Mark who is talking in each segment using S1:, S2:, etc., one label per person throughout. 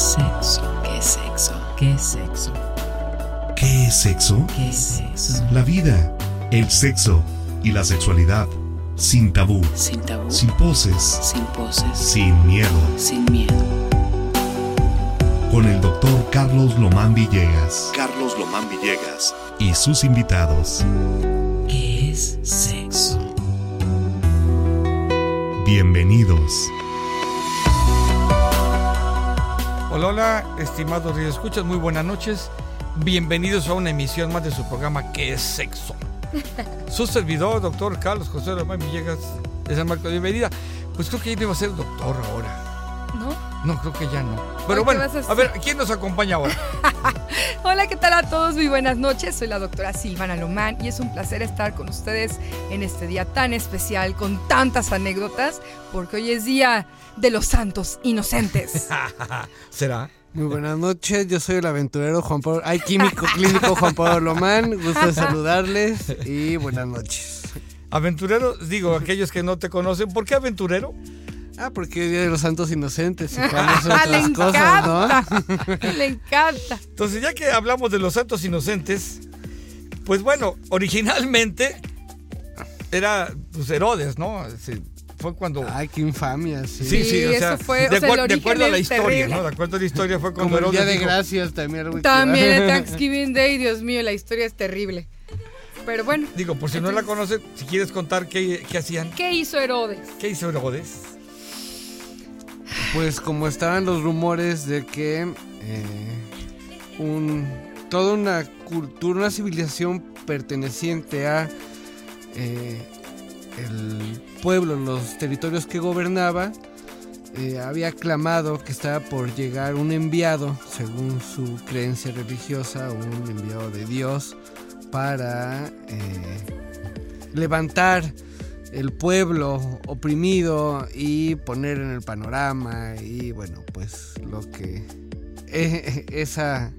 S1: sexo?
S2: ¿Qué es sexo?
S1: ¿Qué es sexo?
S3: ¿Qué es sexo?
S1: ¿Qué es sexo?
S3: La vida, el sexo y la sexualidad. Sin tabú,
S2: Sin tabú.
S3: sin poses,
S2: Sin poses.
S3: sin miedo.
S2: Sin miedo.
S3: Con el doctor Carlos Lomán Villegas. Carlos Lomán Villegas. Y sus invitados.
S1: ¿Qué es sexo?
S3: Bienvenidos.
S4: Hola, hola, estimados escuchas, muy buenas noches. Bienvenidos a una emisión más de su programa que es sexo. Su servidor, doctor Carlos José Román Villegas, de San Marco de Bienvenida. Pues creo que ya iba a ser doctor ahora.
S5: ¿No?
S4: No, creo que ya no. Pero
S5: ¿qué
S4: bueno,
S5: a
S4: ver, ¿quién nos acompaña ahora?
S5: Hola, ¿qué tal a todos? Muy buenas noches. Soy la doctora Silvana Lomán y es un placer estar con ustedes en este día tan especial con tantas anécdotas, porque hoy es día de los santos inocentes.
S4: ¿Será?
S6: Muy buenas noches, yo soy el aventurero Juan Pablo, ay, químico clínico Juan Pablo Lomán, gusto de saludarles y buenas noches.
S4: Aventurero, digo, aquellos que no te conocen, ¿por qué aventurero?
S6: Ah, porque es Día de los Santos Inocentes y son
S5: Ah, le
S6: cosas, ¿no?
S5: encanta, le encanta.
S4: Entonces, ya que hablamos de los santos inocentes, pues bueno, originalmente era pues, Herodes, ¿no? Sí, fue cuando...
S6: Ay, qué infamia, sí.
S4: Sí, sí,
S5: Sí,
S4: o sea,
S5: o
S4: de,
S5: sea,
S4: acuer-
S5: el
S4: de
S5: origen
S4: acuerdo a la historia,
S5: terrible.
S4: ¿no? De acuerdo a la historia fue cuando
S6: Como el Día
S4: Herodes
S6: de
S4: dijo,
S6: Gracias también. algo
S5: También el. Thanksgiving Day, Dios mío, la historia es terrible. Pero bueno,
S4: Digo, por si no la conocen, si quieres contar qué, qué hacían,
S5: ¿qué hizo Herodes?
S4: qué hizo Herodes.
S6: Pues como estaban los rumores de que eh, un, toda una cultura, una civilización perteneciente a eh, el pueblo, los territorios que gobernaba, eh, había clamado que estaba por llegar un enviado, según su creencia religiosa, un enviado de Dios, para eh, levantar el pueblo oprimido y poner en el panorama y bueno pues lo que eh, esa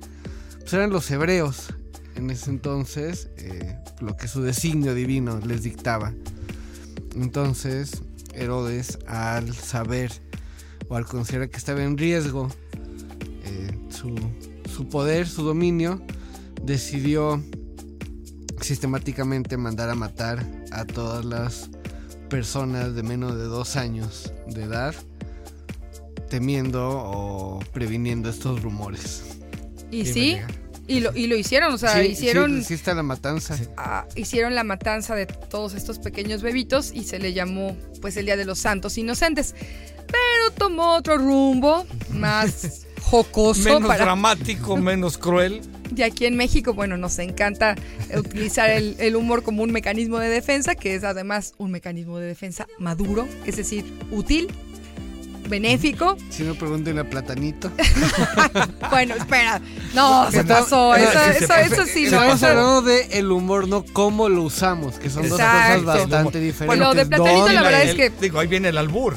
S6: pues eran los hebreos en ese entonces eh, lo que su designio divino les dictaba. Entonces Herodes al saber o al considerar que estaba en riesgo eh, su, su poder su dominio decidió sistemáticamente mandar a matar a todas las personas de menos de dos años de edad, temiendo o previniendo estos rumores.
S5: Y sí, y lo, y lo hicieron, o sea,
S6: Sí,
S5: hicieron...
S6: sí, sí está la matanza.
S5: ah, hicieron la matanza de todos estos pequeños bebitos y se le llamó pues el Día de los Santos Inocentes. Pero tomó otro rumbo más jocoso
S4: Menos
S5: para
S4: dramático, menos cruel.
S5: Y aquí en México, bueno, nos encanta utilizar el, el humor como un mecanismo de defensa, que es además un mecanismo de defensa maduro, es decir, útil, benéfico.
S6: Si no pregunten a Platanito.
S5: Bueno, espera, no, se pasó, eso, eso, sí, no,
S6: Estamos hablando de el humor, no cómo lo usamos, que son dos cosas bastante diferentes.
S5: Bueno, de Platanito, la verdad es que-
S4: Digo, ahí viene el albur.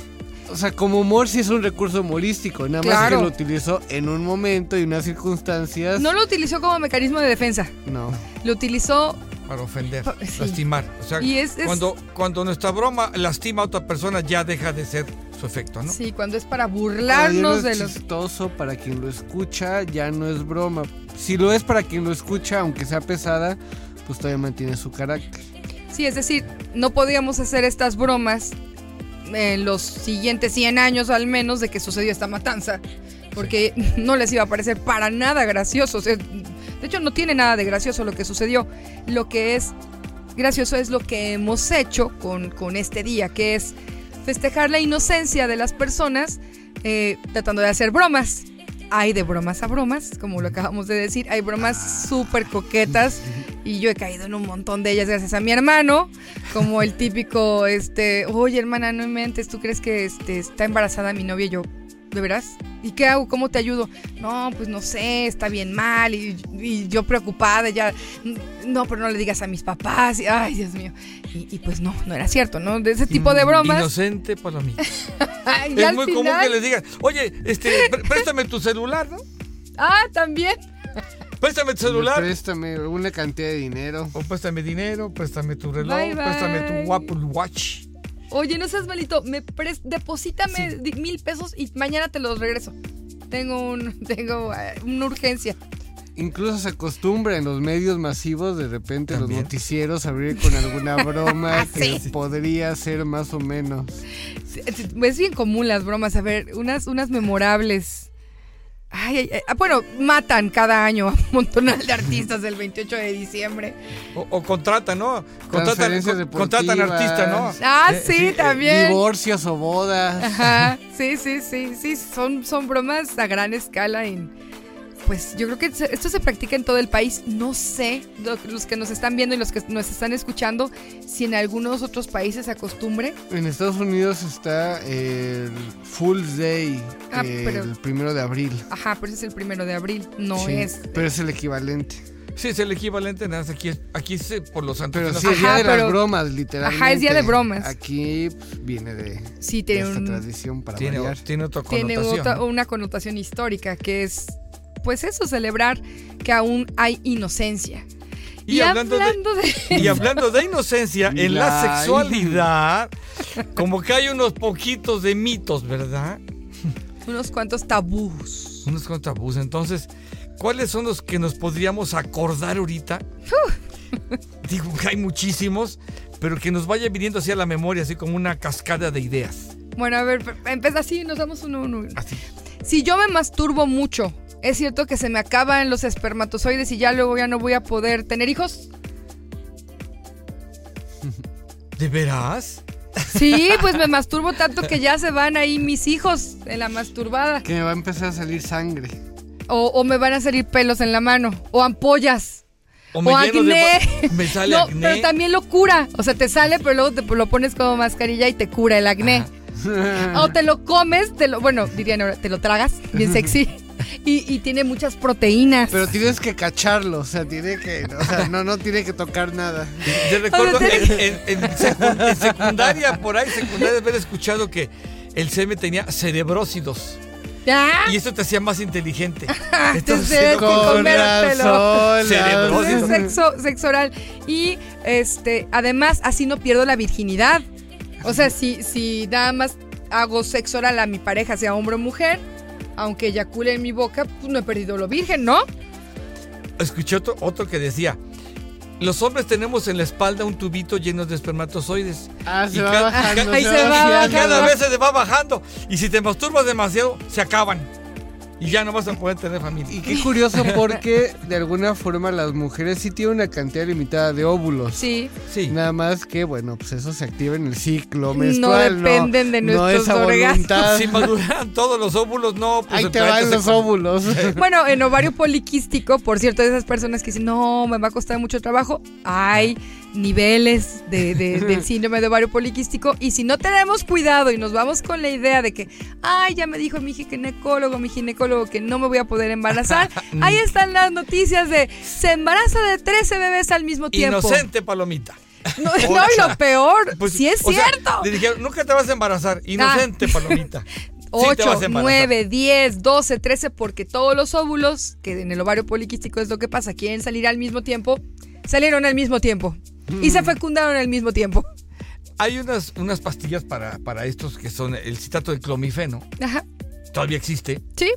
S6: O sea, como humor sí es un recurso humorístico, nada más que lo utilizó en un momento y unas circunstancias.
S5: no lo utilizó como mecanismo de defensa,
S6: No.
S5: lo utilizó
S4: Para ofender,
S5: sí.
S4: lastimar. O sea,
S5: Y es- es-
S4: Cuando, cuando nuestra broma lastima a otra persona, ya deja de ser su efecto, ¿no?
S5: Sí, cuando es para burlarnos de
S6: no
S5: los...
S6: es chistoso para quien lo escucha, ya no es broma. Si lo es para quien lo escucha, aunque sea pesada, pues todavía mantiene su carácter.
S5: Sí, es decir, no podíamos hacer estas bromas en los siguientes 100 años al menos de que sucedió esta matanza, porque no les iba a parecer para nada gracioso. de hecho, no tiene nada de gracioso lo que sucedió. Lo que es gracioso es lo que hemos hecho con, con este día, que es festejar la inocencia de las personas eh, tratando de hacer bromas. Hay de bromas a bromas, como lo acabamos de decir. Hay bromas súper coquetas y yo he caído en un montón de ellas gracias a mi hermano. Como el típico, este, oye hermana, no mentes, ¿tú crees que este, está embarazada mi novia? Y yo, ¿de veras? ¿Y qué hago? ¿Cómo te ayudo? No, pues no sé, está bien mal. Y, y yo preocupada, ya, no, pero no le digas a mis papás. Y, ay, Dios mío. Y, y pues no, no era cierto, ¿no? De ese tipo de bromas.
S4: Inocente.
S5: Ay, y
S4: Es muy común que les digan, oye, este, pr- préstame tu celular, ¿no?
S5: Ah, también.
S4: Préstame tu celular.
S6: Préstame alguna cantidad de dinero.
S4: O préstame dinero, préstame tu reloj,
S5: Bye, bye.
S4: préstame tu Apple Watch.
S5: Oye, no seas malito, me pres- deposítame mil pesos y mañana te los regreso. tengo un, tengo eh, una urgencia.
S6: Incluso se acostumbra en los medios masivos de repente
S4: También.
S6: los noticieros a abrir con alguna broma que
S5: Sí.
S6: podría ser más o menos.
S5: Es bien común las bromas, a ver, unas, unas memorables. Ay, ay, ay, ah, bueno, matan cada año a un montonal de artistas del 28 de diciembre.
S4: O, o contratan, ¿no? Contratan, con- contratan artistas, ¿no?
S5: Ah,
S4: Eh,
S5: sí, también.
S6: Divorcios o bodas.
S5: Ajá, sí, sí, sí, sí, son, son bromas a gran escala en... Pues yo creo que se- esto se practica en todo el país. No sé, lo- los que nos están viendo y los que nos están escuchando, si en algunos otros países se acostumbre.
S6: En Estados Unidos está el Fool's Day,
S5: Ah,
S6: el
S5: pero-
S6: primero de abril.
S5: Ajá, pero ese es el primero de abril, no
S6: Sí,
S5: es...
S6: Pero es el equivalente.
S4: Sí, es el equivalente, nada más aquí, es- aquí es eh, por los santos.
S6: Pero
S4: no
S6: sí,
S4: sé.
S6: es día
S5: Ajá,
S6: de
S5: pero-
S6: las bromas, literalmente.
S5: Ajá, es día de bromas.
S6: Aquí pues, viene de,
S5: Sí,
S6: de
S5: tiene,
S6: esta
S5: un-
S6: tradición para
S4: tiene,
S6: variar.
S4: tiene otra
S5: tiene
S4: connotación.
S5: otra-
S4: ¿no?
S5: una connotación histórica que es, pues eso, celebrar que aún hay inocencia.
S4: Y, hablando,
S5: de...
S4: de, y hablando de inocencia, en la sexualidad, como que hay unos poquitos de mitos, ¿verdad?
S5: unos cuantos tabús.
S4: Unos con tabús. Entonces, ¿cuáles son los que nos podríamos acordar ahorita? Digo que hay muchísimos, pero que nos vaya viniendo hacia la memoria, así como una cascada de ideas.
S5: Bueno, a ver, empieza así, nos damos uno, uno.
S4: Así.
S5: Si yo me masturbo mucho, ¿es cierto que se me acaban los espermatozoides y ya luego ya no voy a poder tener hijos?
S4: ¿De veras?
S5: Sí, pues me masturbo tanto que ya se van ahí mis hijos en la masturbada.
S6: Que me va a empezar a salir sangre.
S5: O, o me van a salir pelos en la mano. O ampollas.
S4: O me
S5: O
S4: lleno de-
S5: acné.
S4: me sale
S5: no,
S4: acné.
S5: pero también lo cura. O sea, te sale, pero luego te lo pones como mascarilla y te cura el acné. O te lo comes, te lo, bueno, dirían ahora, te lo tragas, bien sexy. Y, y tiene muchas proteínas.
S6: Pero tienes que cacharlo, o sea, tiene que, o sea, no, no tiene que tocar nada.
S4: Yo recuerdo
S5: O sea,
S4: en, en- en secu- en secundaria, por ahí, secundaria, haber escuchado que el semen tenía cerebrócidos.
S5: ¿Ya?
S4: Y eso te hacía más inteligente.
S5: Entonces,
S4: Entonces,
S6: Con razón,
S5: sexo, sexo oral. Y este, además, así no pierdo la virginidad. O sea, si, si nada más hago sexo oral a mi pareja, sea hombre o mujer, aunque eyacule en mi boca, pues no he perdido lo virgen, ¿no?
S4: Escuché otro, otro que decía, los hombres tenemos en la espalda un tubito lleno de espermatozoides.
S6: Ah, se
S4: Y
S6: va
S4: cada-
S6: bajando.
S5: Ahí se va
S4: Y
S6: vaciando.
S4: cada vez se va bajando. Y si te masturbas demasiado, se acaban. Y ya no vas a poder tener familia.
S6: Y qué curioso porque de alguna forma las mujeres sí tienen una cantidad limitada de óvulos.
S5: Sí.
S4: Sí.
S6: Nada más que, bueno, pues eso se activa en el ciclo
S5: No
S6: menstrual.
S5: dependen de
S6: no
S5: nuestros
S6: es a
S5: orgasmos.
S6: voluntad.
S4: Si maduran todos los óvulos, no, pues
S6: Ahí te van los óvulos.
S5: Bueno, en ovario poliquístico, por cierto, de esas personas que dicen, no, me va a costar mucho trabajo, hay niveles de, de- del síndrome de ovario poliquístico y si no tenemos cuidado y nos vamos con la idea de que, ay, ya me dijo mi ginecólogo, mi ginecólogo que no me voy a poder embarazar, ahí están las noticias de se embaraza de 13 bebés al mismo tiempo.
S4: Inocente palomita.
S5: No, no, y lo peor,
S4: Pues,
S5: sí es
S4: sea,
S5: cierto.
S4: le dijeron, nunca te vas a embarazar. Inocente palomita. Sí te
S5: 8,
S4: vas a embarazar.
S5: 9, 10, 12, 13, porque todos los óvulos, que en el ovario poliquístico es lo que pasa, quieren salir al mismo tiempo, salieron al mismo tiempo. Y
S4: Mm.
S5: se fecundaron al mismo tiempo.
S4: Hay unas, unas pastillas para, para estos que son el citato de clomifeno.
S5: Ajá.
S4: Todavía existe.
S5: Sí,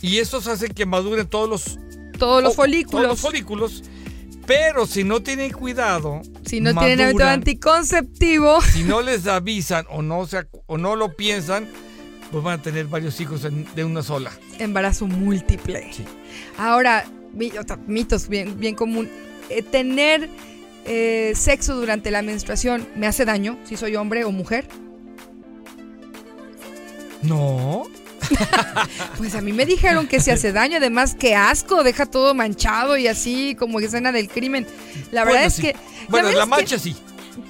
S4: Y estos hacen que maduren todos los,
S5: todos los folículos.
S4: todos los folículos. Pero si no tienen cuidado,
S5: si no tienen hábito
S4: maduran,
S5: anticonceptivo,
S4: si no les avisan o no, se, o no lo piensan, pues van a tener varios hijos en- de una sola.
S5: embarazo múltiple.
S4: Sí.
S5: Ahora, mitos bien, bien común. Eh, tener eh, sexo durante la menstruación me hace daño, si soy hombre o mujer.
S4: No.
S5: Pues a mí me dijeron que se hace daño, además que asco, deja todo manchado y así como escena del crimen. La verdad
S4: Bueno,
S5: es
S4: sí.
S5: que...
S4: Bueno, la
S5: que-
S4: mancha sí.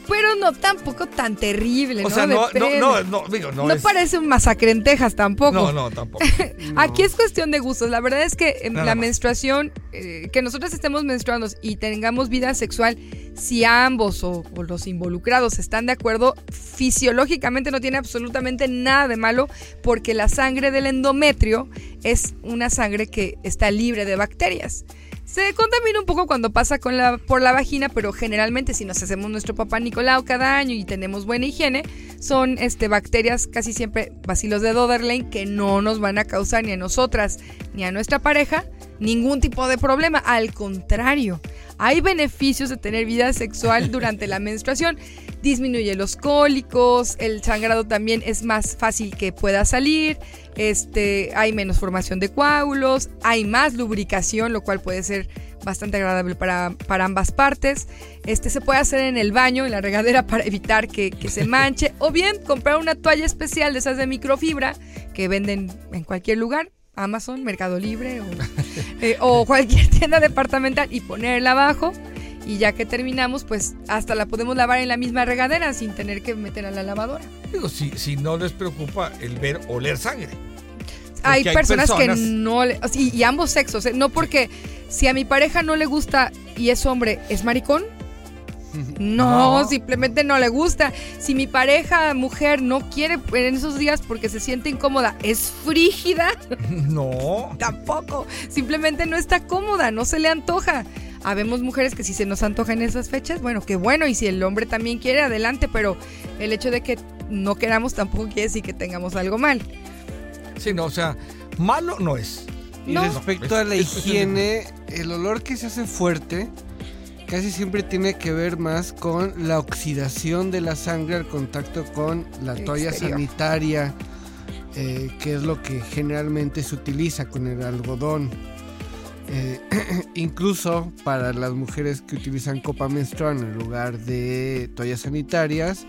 S5: Pero no tampoco tan terrible,
S4: O
S5: ¿no?
S4: sea, no, no, no, no, digo, no,
S5: No
S4: es-
S5: parece un masacre en Texas tampoco.
S4: No, no, tampoco.
S5: Aquí es cuestión de gustos. La verdad es que eh,
S4: Nada
S5: la
S4: más.
S5: menstruación, eh, que nosotros estemos menstruando y tengamos vida sexual, si ambos o, o los involucrados están de acuerdo, fisiológicamente no tiene absolutamente nada de malo porque la sangre del endometrio es una sangre que está libre de bacterias. Se contamina un poco cuando pasa con la, por la vagina, pero generalmente si nos hacemos nuestro papá Nicolau cada año y tenemos buena higiene, son este, bacterias casi siempre bacilos de Doderlein que no nos van a causar ni a nosotras ni a nuestra pareja ningún tipo de problema. Al contrario, hay beneficios de tener vida sexual durante la menstruación. Disminuye los cólicos, el sangrado también es más fácil que pueda salir, este, hay menos formación de coágulos, hay más lubricación, lo cual puede ser bastante agradable para, para ambas partes. Este se puede hacer en el baño, en la regadera, para evitar que, que se manche. o bien comprar una toalla especial de esas de microfibra que venden en cualquier lugar. Amazon, Mercado Libre o, eh, o cualquier tienda departamental y ponerla abajo. Y ya que terminamos, pues hasta la podemos lavar en la misma regadera sin tener que meter a la lavadora.
S4: Digo, si, si no les preocupa el ver oler sangre.
S5: Hay personas,
S4: personas-
S5: que no y, y ambos sexos, ¿eh? no porque si a mi pareja no le gusta y es hombre, ¿es maricón? No,
S4: No.
S5: simplemente no le gusta. Si mi pareja mujer no quiere en esos días porque se siente incómoda, ¿es frígida?
S4: No.
S5: Tampoco. Simplemente no está cómoda, no se le antoja. Habemos mujeres que si se nos antoja en esas fechas, bueno, qué bueno. Y si el hombre también quiere, adelante. Pero el hecho de que no queramos tampoco quiere decir que tengamos algo mal.
S4: Sí, no, o sea, malo no es.
S6: Y
S5: No.
S6: respecto a la
S4: Es- es-
S6: higiene, el olor que se hace fuerte casi siempre tiene que ver más con la oxidación de la sangre al contacto con la
S5: El
S6: toalla
S5: exterior.
S6: sanitaria, eh, que es lo que generalmente se utiliza con el algodón. Eh, incluso para las mujeres que utilizan copa menstrual en lugar de toallas sanitarias,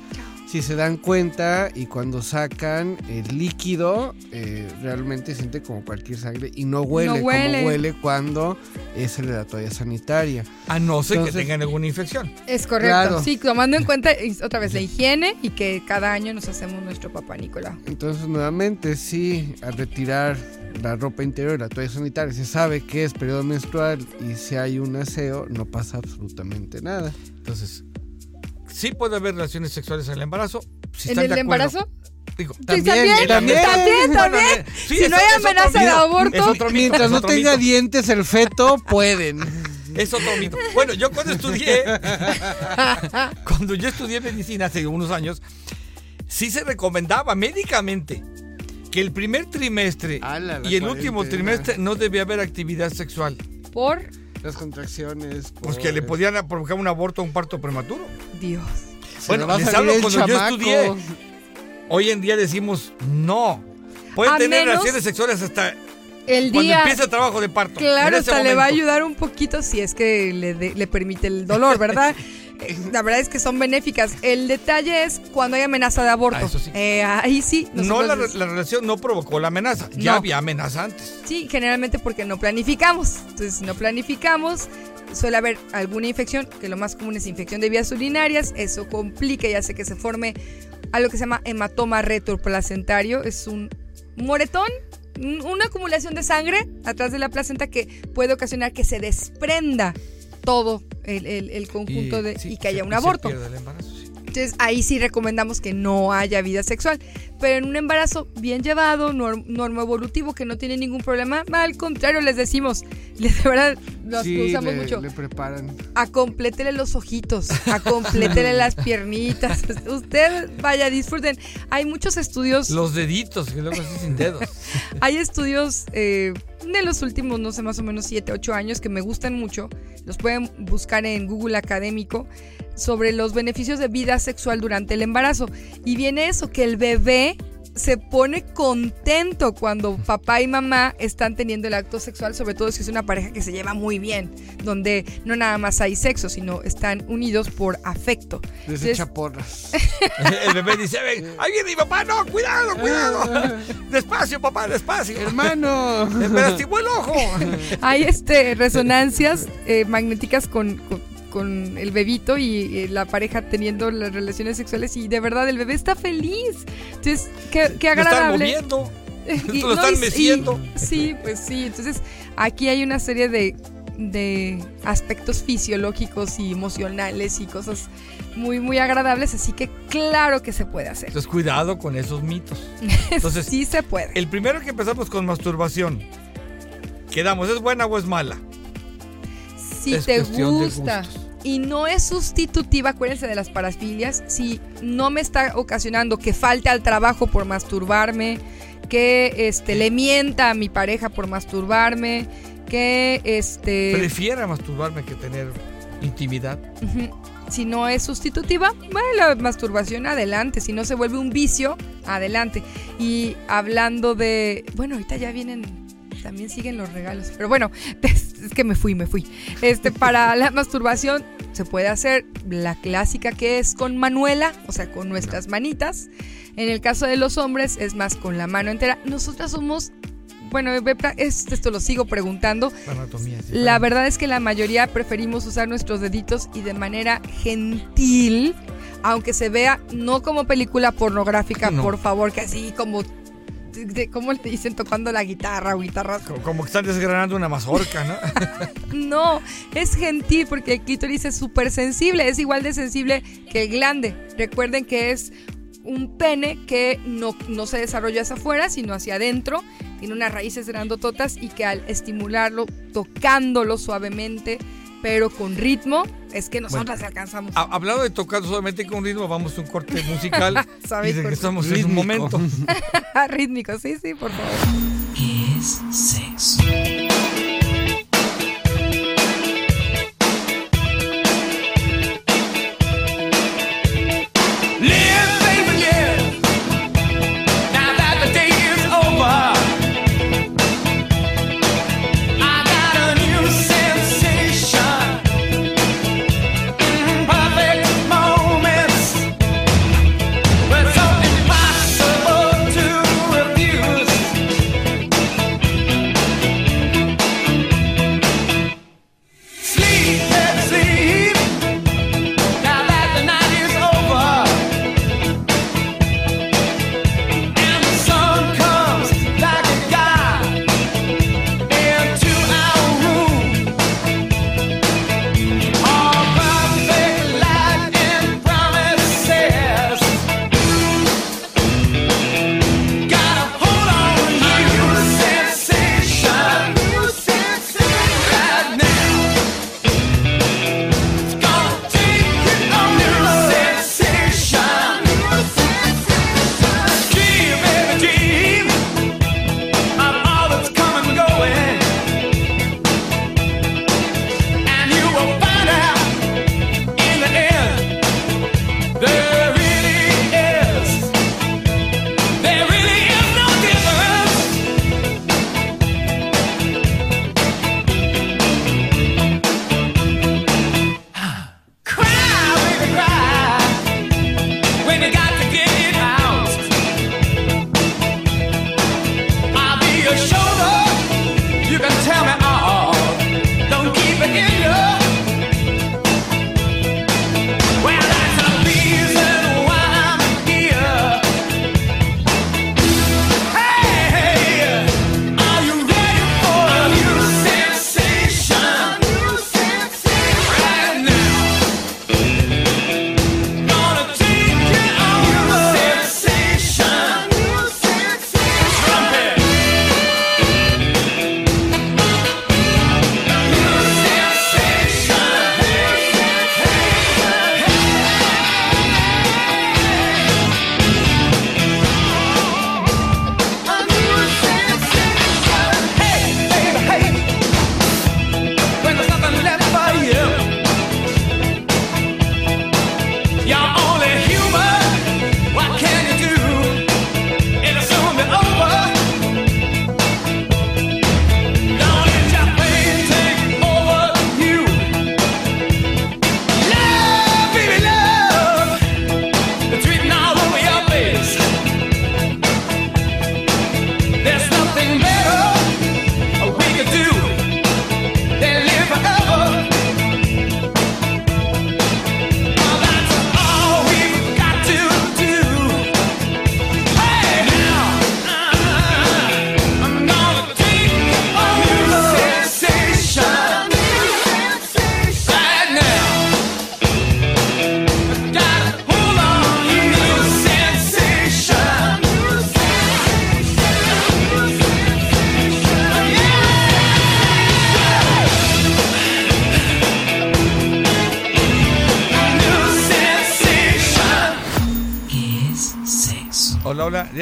S6: si se dan cuenta y cuando sacan el líquido, eh, realmente siente como cualquier sangre y no huele,
S5: huele.
S6: como huele cuando es el de la toalla sanitaria.
S4: A no ser que tengan alguna infección.
S5: Es correcto.
S6: Claro.
S5: Sí, tomando en cuenta otra vez la higiene y que cada año nos hacemos nuestro papá Nicolau.
S6: Entonces, nuevamente, sí, al retirar la ropa interior, la toalla sanitaria, se sabe que es periodo menstrual y si hay un aseo, no pasa absolutamente nada.
S4: Entonces, sí puede haber relaciones sexuales en el embarazo. Si
S5: ¿En el
S4: de
S5: embarazo?
S4: Digo,
S6: También,
S5: también,
S6: también.
S5: también, también.
S4: eh, sí,
S5: si no hay amenaza de aborto,
S4: Es otro mito,
S6: Mientras no tenga
S4: mito.
S6: dientes el feto, pueden.
S4: Es otro mito. Bueno, yo cuando estudié, cuando yo estudié medicina hace unos años, sí se recomendaba médicamente que el primer trimestre
S6: la
S4: y el último trimestre no debía haber actividad sexual.
S5: por
S6: Las contracciones.
S4: Pues que le podían provocar un aborto o un parto prematuro.
S5: Dios.
S6: Se
S4: Bueno, les hablo cuando yo estudié. Hoy en día decimos no. Pueden
S5: A
S4: tener relaciones sexuales hasta
S5: El
S4: cuando
S5: día.
S4: empieza el trabajo de parto.
S5: Claro, hasta le va a ayudar un poquito si es que le, de- le permite el dolor, ¿verdad? La verdad es que son benéficas. El detalle es cuando hay amenaza de aborto.
S4: Ah, eso sí.
S5: Eh, ahí sí.
S4: No, la, relación no provocó la amenaza. Ya
S5: No.
S4: había amenaza antes.
S5: Sí, generalmente porque no planificamos. Entonces, si no planificamos, suele haber alguna infección, que lo más común es infección de vías urinarias. Eso complica y hace que se forme algo que se llama hematoma retroplacentario. Es un moretón, un- una acumulación de sangre atrás de la placenta que puede ocasionar que se desprenda todo el, el- el conjunto de,
S4: sí,
S5: y que haya
S4: se-
S5: un
S4: se
S5: aborto.
S4: pierde el embarazo, sí.
S5: Entonces ahí sí recomendamos que no haya vida sexual. Pero en un embarazo bien llevado, norm- normoevolutivo, que no tiene ningún problema, al contrario, les decimos, les, de verdad, los
S6: Sí,
S5: usamos
S6: le,
S5: mucho,
S6: le preparan.
S5: acomplétele los ojitos, acomplétele las piernitas. Usted vaya, disfruten. Hay muchos estudios,
S4: Los deditos, que luego así sin dedos.
S5: hay estudios eh, de los últimos, no sé, más o menos 7, 8 años que me gustan mucho. Los pueden buscar en Google Académico sobre los beneficios de vida sexual durante el embarazo. Y viene eso, que el bebé se pone contento cuando papá y mamá están teniendo el acto sexual, sobre todo si es una pareja que se lleva muy bien, donde no nada más hay sexo, sino están unidos por afecto.
S6: Les
S5: Entonces,
S6: echa porras.
S4: El bebé dice, ven, ahí viene mi papá, no, cuidado, cuidado. Despacio, papá, despacio.
S6: ¡Hermano!
S4: Me lastimó el ojo.
S5: hay este resonancias eh, magnéticas con, con, con el bebito y eh, la pareja teniendo las relaciones sexuales y de verdad el bebé está feliz. Entonces, qué, qué
S4: Lo están
S5: agradable.
S4: moviendo.
S5: Y-
S4: Lo están
S5: y- y-
S4: meciendo.
S5: sí, pues sí. Entonces, aquí hay una serie de, de aspectos fisiológicos y emocionales y cosas muy, muy agradables. Así que claro que se puede hacer.
S4: Entonces, cuidado con esos mitos. Entonces,
S5: sí se puede.
S4: el primero que empezamos con masturbación. Quedamos, ¿es buena o es mala?
S5: si
S4: Es
S5: te
S4: de
S5: gusta. Y no es sustitutiva, acuérdense de las parafilias, si no me está ocasionando que falte al trabajo por masturbarme, que este le mienta a mi pareja por masturbarme, que este
S4: Prefiera masturbarme que tener intimidad.
S5: Si no es sustitutiva, bueno, la masturbación adelante. Si no se vuelve un vicio, adelante. Y hablando de. Bueno, ahorita ya vienen. También siguen los regalos. Pero bueno, es, que me fui, me fui. Este, para la masturbación se puede hacer la clásica que es con manuela, o sea, con nuestras manitas. En el caso de los hombres es más con la mano entera. Nosotras somos. Bueno, esto lo sigo preguntando.
S4: La anatomía. sí.
S5: La verdad es que la mayoría preferimos usar nuestros deditos y de manera gentil, aunque se vea no como película pornográfica,
S4: No.
S5: por favor, que así como, de- ¿cómo le dicen? Tocando la guitarra o guitarras.
S4: Co- Como que están desgranando una mazorca, ¿no?
S5: No, es gentil porque el clítoris es súper sensible, es igual de sensible que el glande. Recuerden que es un pene que no, no se desarrolla hacia afuera, sino hacia adentro. Tiene unas raíces grandototas y que al estimularlo, tocándolo suavemente, pero con ritmo, es que nosotras alcanzamos.
S4: Ha- Hablando de tocar solamente con ritmo, vamos a un corte musical y
S5: Sabéis por-
S4: regresamos en un momento.
S5: Rítmico, sí, sí, por favor.
S1: ¿Qué es sexo?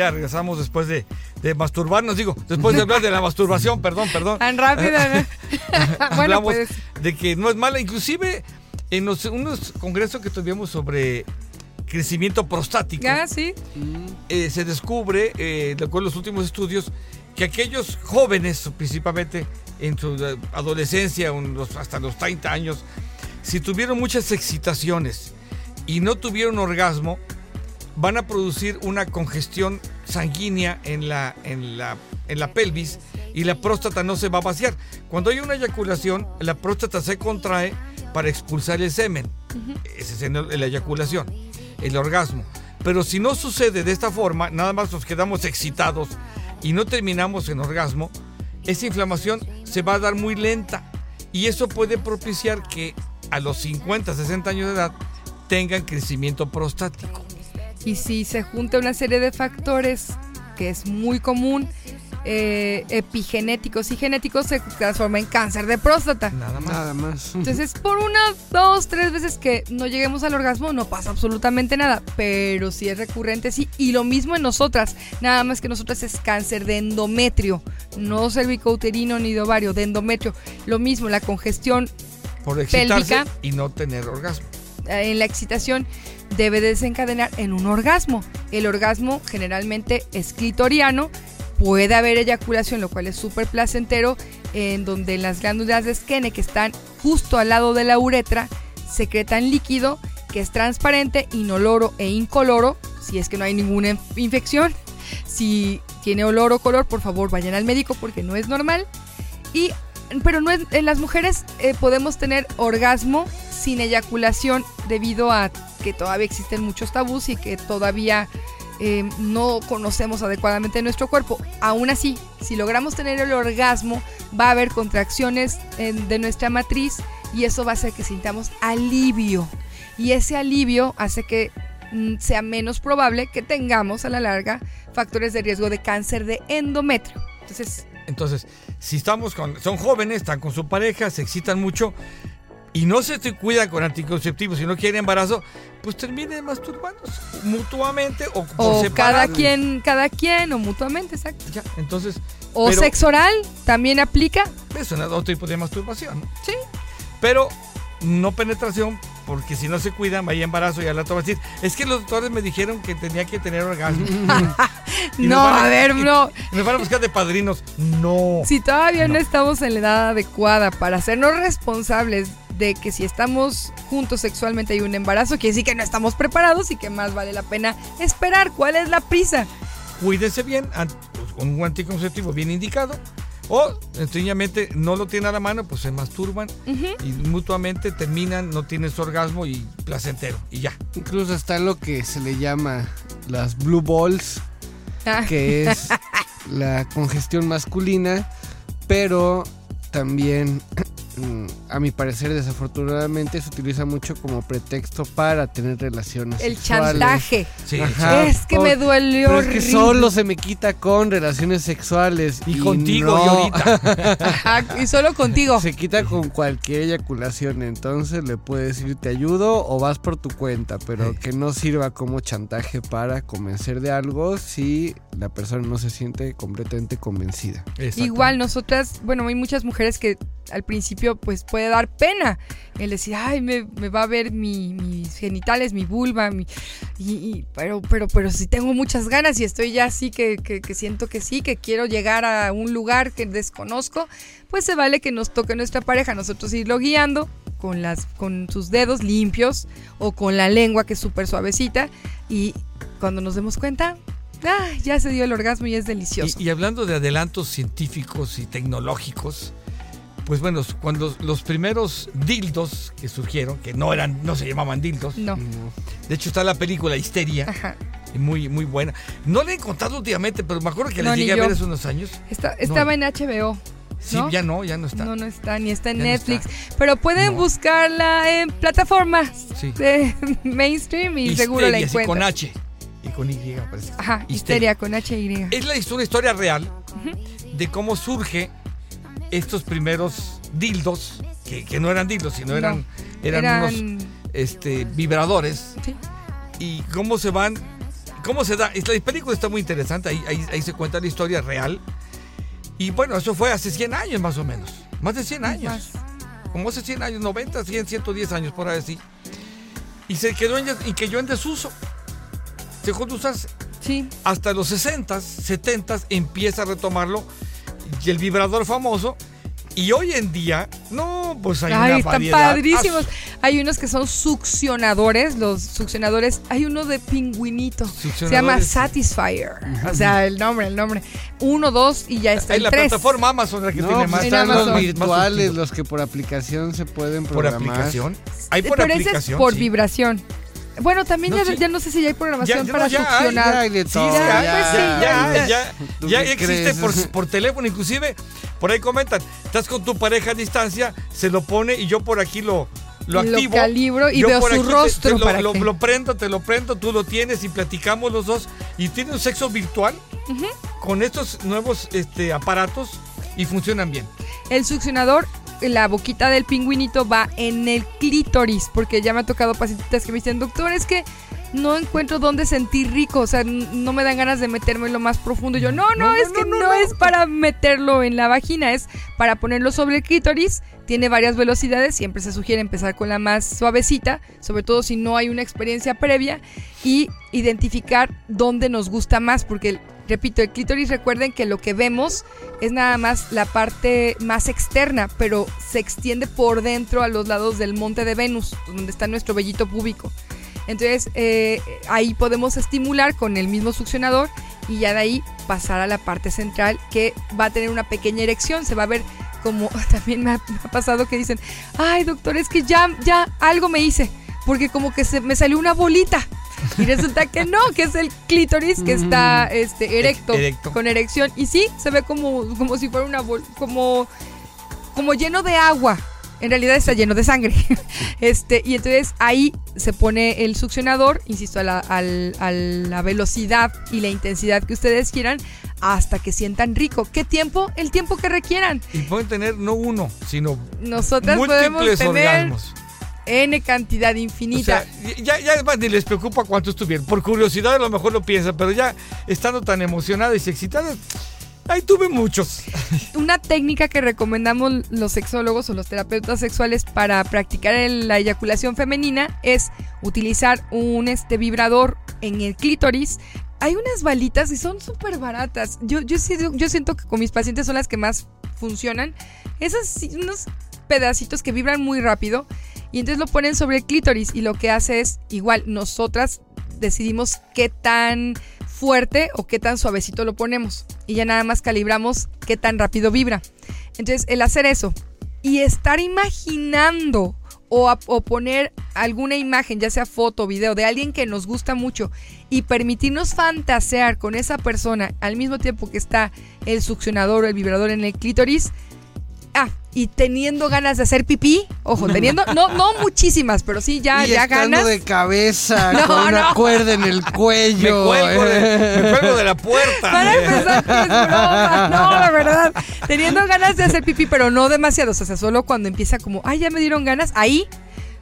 S4: Ya regresamos después de, de masturbarnos, digo, después de hablar de la masturbación, perdón, perdón.
S5: Tan rápido, ¿no? bueno, pues.
S4: de que no es mala, inclusive en los, unos congresos que tuvimos sobre crecimiento prostático,
S5: sí.
S4: eh, se descubre, eh, de acuerdo a los últimos estudios, que aquellos jóvenes, principalmente en su eh, adolescencia, unos- hasta los 30 años, si tuvieron muchas excitaciones y no tuvieron orgasmo, van a producir una congestión sanguínea en la, en la, en la pelvis y la próstata no se va a vaciar. Cuando hay una eyaculación, la próstata se contrae para expulsar el semen. Esa es en el- la eyaculación, el orgasmo. Pero si no sucede de esta forma, nada más nos quedamos excitados y no terminamos en orgasmo, esa inflamación se va a dar muy lenta y eso puede propiciar que a los 50, 60 años de edad tengan crecimiento prostático.
S5: Y si se junta una serie de factores que es muy común, eh, epigenéticos y genéticos, se transforma en cáncer de próstata.
S4: Nada más.
S6: Nada más.
S5: Entonces, por una, dos, tres veces que no lleguemos al orgasmo, no pasa absolutamente nada. Pero si es recurrente, sí. Y lo mismo en nosotras. Nada más que nosotras es cáncer de endometrio. No cervicouterino ni de ovario, de endometrio. Lo mismo, la congestión
S4: Por excitarse
S5: Pélvica.
S4: y no tener orgasmo.
S5: Eh, en la excitación debe desencadenar en un orgasmo. El orgasmo generalmente es clitoriano. Puede haber eyaculación, lo cual es súper placentero, en donde las glándulas de Skene, que están justo al lado de la uretra, secretan líquido que es transparente, inoloro e incoloro, si es que no hay ninguna inf- infección. Si tiene olor o color, por favor vayan al médico porque no es normal. Y, pero no es, en las mujeres eh, podemos tener orgasmo sin eyaculación debido a que todavía existen muchos tabús y que todavía eh, no conocemos adecuadamente nuestro cuerpo. Aún así, si logramos tener el orgasmo, va a haber contracciones de nuestra matriz y eso va a hacer que sintamos alivio. Y ese alivio hace que mm, sea menos probable que tengamos a la larga factores de riesgo de cáncer de endometrio. Entonces,
S4: Entonces, si estamos con, son jóvenes, están con su pareja, se excitan mucho y no se cuidan con anticonceptivos y no quieren embarazo, pues terminen masturbándose mutuamente o, por
S5: o
S4: separado.
S5: cada quien, cada quien, o mutuamente, exacto.
S4: Ya, entonces,
S5: O
S4: Pero-
S5: sexo oral también aplica.
S4: es un otro tipo de masturbación. ¿no?
S5: Sí.
S4: Pero no penetración, porque si no se cuidan, vaya embarazo y al rato va a decir, es que los doctores me dijeron que tenía que tener orgasmo. Y
S5: No,
S4: van
S5: a ver,
S4: y-
S5: no.
S4: y Nos van a buscar de padrinos. No.
S5: Si todavía no.
S4: No.
S5: estamos en la edad adecuada para hacernos responsables de que si estamos juntos sexualmente hay un embarazo, quiere decir que no estamos preparados y que más vale la pena esperar. ¿Cuál es la prisa?
S4: cuídense bien an- pues, con un anticonceptivo bien indicado. O sencillamente no lo tienen a la mano, pues se masturban y mutuamente terminan, no tienen su orgasmo y placentero. Y ya.
S6: Incluso está lo que se le llama las blue balls,
S5: Ah,
S6: que es la congestión masculina, pero también, a mi parecer, desafortunadamente se utiliza mucho como pretexto para tener relaciones
S5: el
S6: sexuales.
S5: chantaje.
S4: Sí.
S6: Ajá,
S5: es que me duelió
S6: Pero es que
S5: horrible.
S6: solo se me quita con relaciones sexuales.
S4: Y contigo
S6: no.
S4: y ahorita.
S5: Ajá, y solo contigo.
S6: Se quita con cualquier eyaculación, entonces le puedes decir te ayudo o vas por tu cuenta, pero
S4: Sí.
S6: que no sirva como chantaje para convencer de algo si la persona no se siente completamente convencida.
S5: Igual nosotras, bueno, hay muchas mujeres que al principio pues puede dar pena el decir, ay, me, me va a ver mi- mis genitales, mi vulva, mi, y, y- pero, pero, pero si tengo muchas ganas y estoy ya así que, que, que siento que sí, que quiero llegar a un lugar que desconozco, pues se vale que nos toque nuestra pareja, nosotros irlo guiando con, las, con sus dedos limpios o con la lengua que es súper suavecita y cuando nos demos cuenta, ah, ya se dio el orgasmo y es delicioso.
S4: Y, y hablando de adelantos científicos y tecnológicos, pues bueno, cuando los primeros dildos que surgieron, que no eran, no se llamaban dildos,
S5: no.
S4: de hecho está la película Histeria,
S5: Ajá.
S4: muy, muy buena. No la he encontrado últimamente, pero me acuerdo que la
S5: No,
S4: llegué a ver hace unos años.
S5: Está- estaba en HBO.
S4: Sí,
S5: ¿No?
S4: ya no, ya no está.
S5: No, no está, ni está en
S4: Ya no
S5: Netflix.
S4: está.
S5: Pero pueden
S4: No.
S5: buscarla en plataformas
S4: Sí.
S5: de mainstream y seguro la
S4: Histeria, sí, con
S5: encuentran.
S4: H y con Y, parece.
S5: Ajá, histeria con H y.
S4: Es la historia real de cómo surge estos primeros dildos, que, que no eran dildos, sino
S5: No,
S4: eran, eran, unos este, vibradores,
S5: sí.
S4: y cómo se van ¿Cómo se da? La película está muy interesante, ahí, ahí, ahí se cuenta la historia real. Y bueno, eso fue hace 100 años más o menos. Más de 100 años.
S5: Más.
S4: Como hace 100 años, 90, 100, 110 años, por ahí así. Y se quedó en, y quedó en desuso. Dejó de usarse.
S5: Sí.
S4: Hasta los 60s, 70s empieza a retomarlo. Y el vibrador famoso. Y hoy en día, no, pues hay
S5: Ay,
S4: una
S5: están
S4: variedad.
S5: padrísimos. Hay unos que son succionadores, los succionadores. Hay uno de pingüinito. Se llama. Satisfyer. O sea, el nombre, el nombre. Uno, dos y ya está
S4: Hay
S5: el
S4: la
S5: tres.
S4: plataforma Amazon la que
S6: No,
S4: tiene
S6: pues
S4: más.
S6: Están
S5: Amazon.
S6: los virtuales, los que por aplicación se pueden
S4: por
S6: programar.
S4: aplicación. Hay por
S5: Pero ese es
S4: aplicación.
S5: por
S4: sí.
S5: vibración. Bueno, también
S4: No,
S5: ya,
S4: sí.
S5: ya no sé si ya hay programación
S4: Ya-
S5: para
S4: ya hay,
S5: succionar.
S6: Ya hay de todo.
S4: sí,
S5: ya, pues sí,
S4: ya,
S5: ya.
S4: ya,
S6: ¿Tú
S4: ya
S6: qué
S4: existe por, por teléfono, inclusive por ahí comentan, estás con tu pareja a distancia, se lo pone y yo por aquí lo, lo
S5: Lo
S4: activo.
S5: calibro y
S4: yo
S5: veo su
S4: te-
S5: rostro
S4: te lo,
S5: para
S4: lo- lo prendo, te lo prendo, tú lo tienes y platicamos los dos y tiene un sexo virtual con estos nuevos este, aparatos y funcionan bien.
S5: El succionador, la boquita del pingüinito va en el clítoris, porque ya me ha tocado pacientitas que me dicen, doctor, es que no encuentro dónde sentir rico, o sea, no me dan ganas de meterme en lo más profundo. Yo, no, no, es que
S4: no,
S5: no. es para meterlo en la vagina, es para ponerlo sobre el clítoris. Tiene varias velocidades, siempre se sugiere empezar con la más suavecita, sobre todo si no hay una experiencia previa, y identificar dónde nos gusta más, porque, repito, el clítoris, recuerden que lo que vemos es nada más la parte más externa, pero se extiende por dentro a los lados del monte de Venus, donde está nuestro vellito púbico. Entonces eh, ahí podemos estimular con el mismo succionador y ya de ahí pasar a la parte central que va a tener una pequeña erección, se va a ver como también me ha, pasado que dicen, ay doctor, es que ya, ya algo me hice, porque como que se me salió una bolita. Y resulta que no, que es el clítoris que está este, erecto,
S4: Erecto.
S5: con erección. Y sí, se ve como, como si fuera una bol, como, como lleno de agua. En realidad está lleno de sangre. Este, y entonces ahí se pone el succionador, insisto, a la, a la velocidad y la intensidad que ustedes quieran, hasta que sientan rico. ¿Qué tiempo? El tiempo que requieran.
S4: Y pueden tener no uno, sino
S5: Nosotras podemos tener
S4: orgasmos.
S5: N cantidad
S4: O
S5: infinita.
S4: sea, ya, ya además ni les preocupa cuánto estuvieron. Por curiosidad a lo mejor lo piensan, pero ya estando tan emocionadas y excitadas, ahí tuve muchos.
S5: Una técnica que recomendamos los sexólogos o los terapeutas sexuales para practicar la eyaculación femenina es utilizar un este vibrador en el clítoris. Hay unas balitas y son súper baratas. Yo, yo, yo siento que con mis pacientes son las que más funcionan. Esas unos pedacitos que vibran muy rápido y entonces lo ponen sobre el clítoris y lo que hace es igual nosotras decidimos qué tan fuerte o qué tan suavecito lo ponemos y ya nada más calibramos qué tan rápido vibra. Entonces el hacer eso y estar imaginando o, o poner alguna imagen, ya sea foto o video, de alguien que nos gusta mucho y permitirnos fantasear con esa persona al mismo tiempo que está el succionador o el vibrador en el clítoris. Ah, y teniendo ganas de hacer pipí, ojo, teniendo, no, no muchísimas, pero sí ya,
S6: y
S5: ya
S6: estando
S5: ganas.
S6: de cabeza
S5: No,
S6: con una
S5: no.
S6: cuerda en el
S4: Me
S6: cuello.
S4: cuelgo, de, me cuelgo de la puerta.
S5: Para empezar, no es broma. No, la verdad. Teniendo ganas de hacer pipí, pero no demasiados. O sea, solo cuando empieza como, ay, ya me dieron ganas, ahí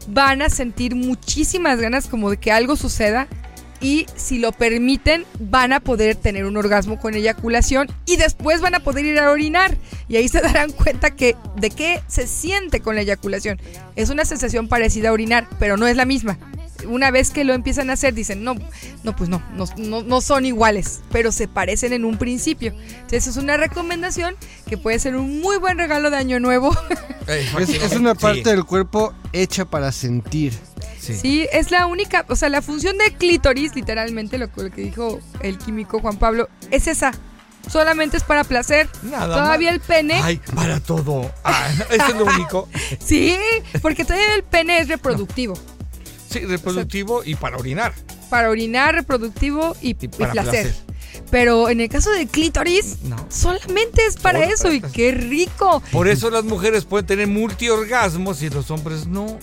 S5: van a sentir muchísimas ganas como de que algo suceda. Y si lo permiten, van a poder tener un orgasmo con eyaculación y después van a poder ir a orinar. Y ahí se darán cuenta que de qué se siente con la eyaculación. Es una sensación parecida a orinar, pero no es la misma. Una vez que lo empiezan a hacer, dicen, no, no, pues no, no, no, no son iguales, pero se parecen en un principio. Entonces es una recomendación que puede ser un muy buen regalo de Año Nuevo.
S6: Es, es una
S4: sí,
S6: parte del cuerpo hecha para sentir.
S4: Sí.
S5: Sí, es la única, o sea, la función del clítoris, literalmente, lo, lo que dijo el químico Juan Pablo, es esa. Solamente es para placer.
S4: Nada
S5: Todavía
S4: más.
S5: el pene,
S4: Ay, para todo. Ah, eso es lo único.
S5: sí, porque todavía el pene es reproductivo.
S4: Sí, reproductivo y para orinar.
S5: Para orinar, reproductivo y,
S4: Y
S5: y
S4: para
S5: placer.
S4: placer.
S5: Pero en el caso del clítoris,
S4: No.
S5: solamente es para eso
S4: para
S5: y qué rico.
S4: Por eso las mujeres pueden tener multiorgasmos y los hombres no.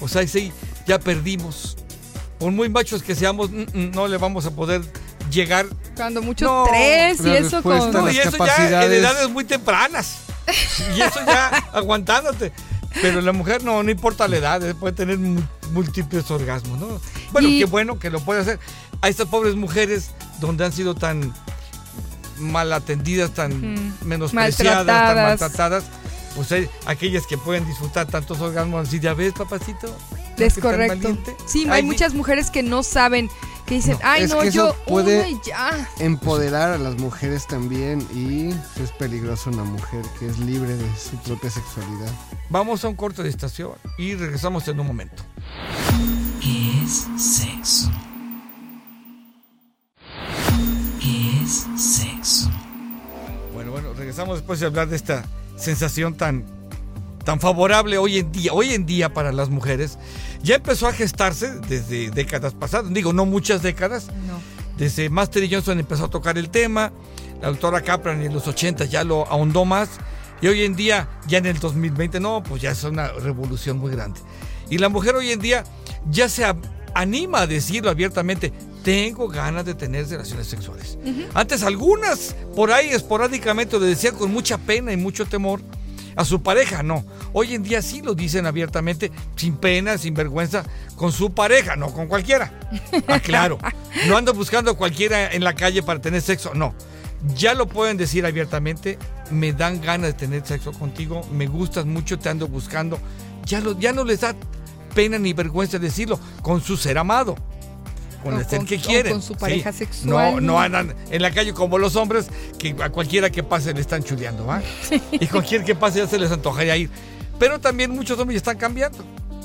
S4: O sea, sí, ya perdimos. Por muy machos que seamos, mm, mm, no le vamos a poder llegar.
S5: Cuando mucho
S4: No,
S5: tres y eso con...
S4: No, y eso ya en edades muy tempranas. Y eso ya aguantándote. Pero la mujer no, no importa la edad, eh, puede tener múltiples orgasmos, ¿no? Bueno,
S5: Y-
S4: qué bueno que lo puede hacer. a estas pobres mujeres donde han sido tan mal atendidas, tan menospreciadas, tan
S5: Maltratadas.
S4: Pues hay aquellas que pueden disfrutar tantos orgasmos así, ya ves, papacito. ¿No
S5: Es correcto. Sí,
S4: Ay,
S5: hay
S4: mi-
S5: muchas mujeres que no saben, que dicen, ay,
S6: es
S5: no,
S6: que eso
S5: yo
S6: puede-
S5: una y ya.
S6: Empoderar a las mujeres también y es peligroso una mujer que es libre de su propia sexualidad.
S4: Vamos a un corte de estación y regresamos en un momento.
S1: ¿Qué es sexo? ¿Qué es sexo?
S4: Bueno, bueno, regresamos después de hablar de esta sensación tan, tan favorable hoy en día, hoy en día para las mujeres. Ya empezó a gestarse desde décadas pasadas, digo, no muchas décadas.
S5: No.
S4: Desde Master y Johnson empezó a tocar el tema, la doctora Kaplan en los 80 ya lo ahondó más, y hoy en día, ya en el 2020, no, pues ya es una revolución muy grande. Y la mujer hoy en día ya se anima a decirlo abiertamente, tengo ganas de tener relaciones sexuales. Antes algunas por ahí esporádicamente lo decían con mucha pena y mucho temor a su pareja, no. Hoy en día sí lo dicen abiertamente, sin pena, sin vergüenza, con su pareja, no con cualquiera. Ah, claro. No ando buscando a cualquiera en la calle para tener sexo, no. Ya lo pueden decir abiertamente, me dan ganas de tener sexo contigo, me gustas mucho, te ando buscando. Ya, lo, ya no les da pena ni vergüenza decirlo con su ser amado. Con
S5: O
S4: el ser que
S5: o
S4: quieren.
S5: con su pareja
S4: Sí.
S5: sexual.
S4: No, no andan en la calle como los hombres que a cualquiera que pase le están chuleando, ¿va? Y cualquier que pase ya se les antojaría ir. Pero también muchos hombres ya están cambiando.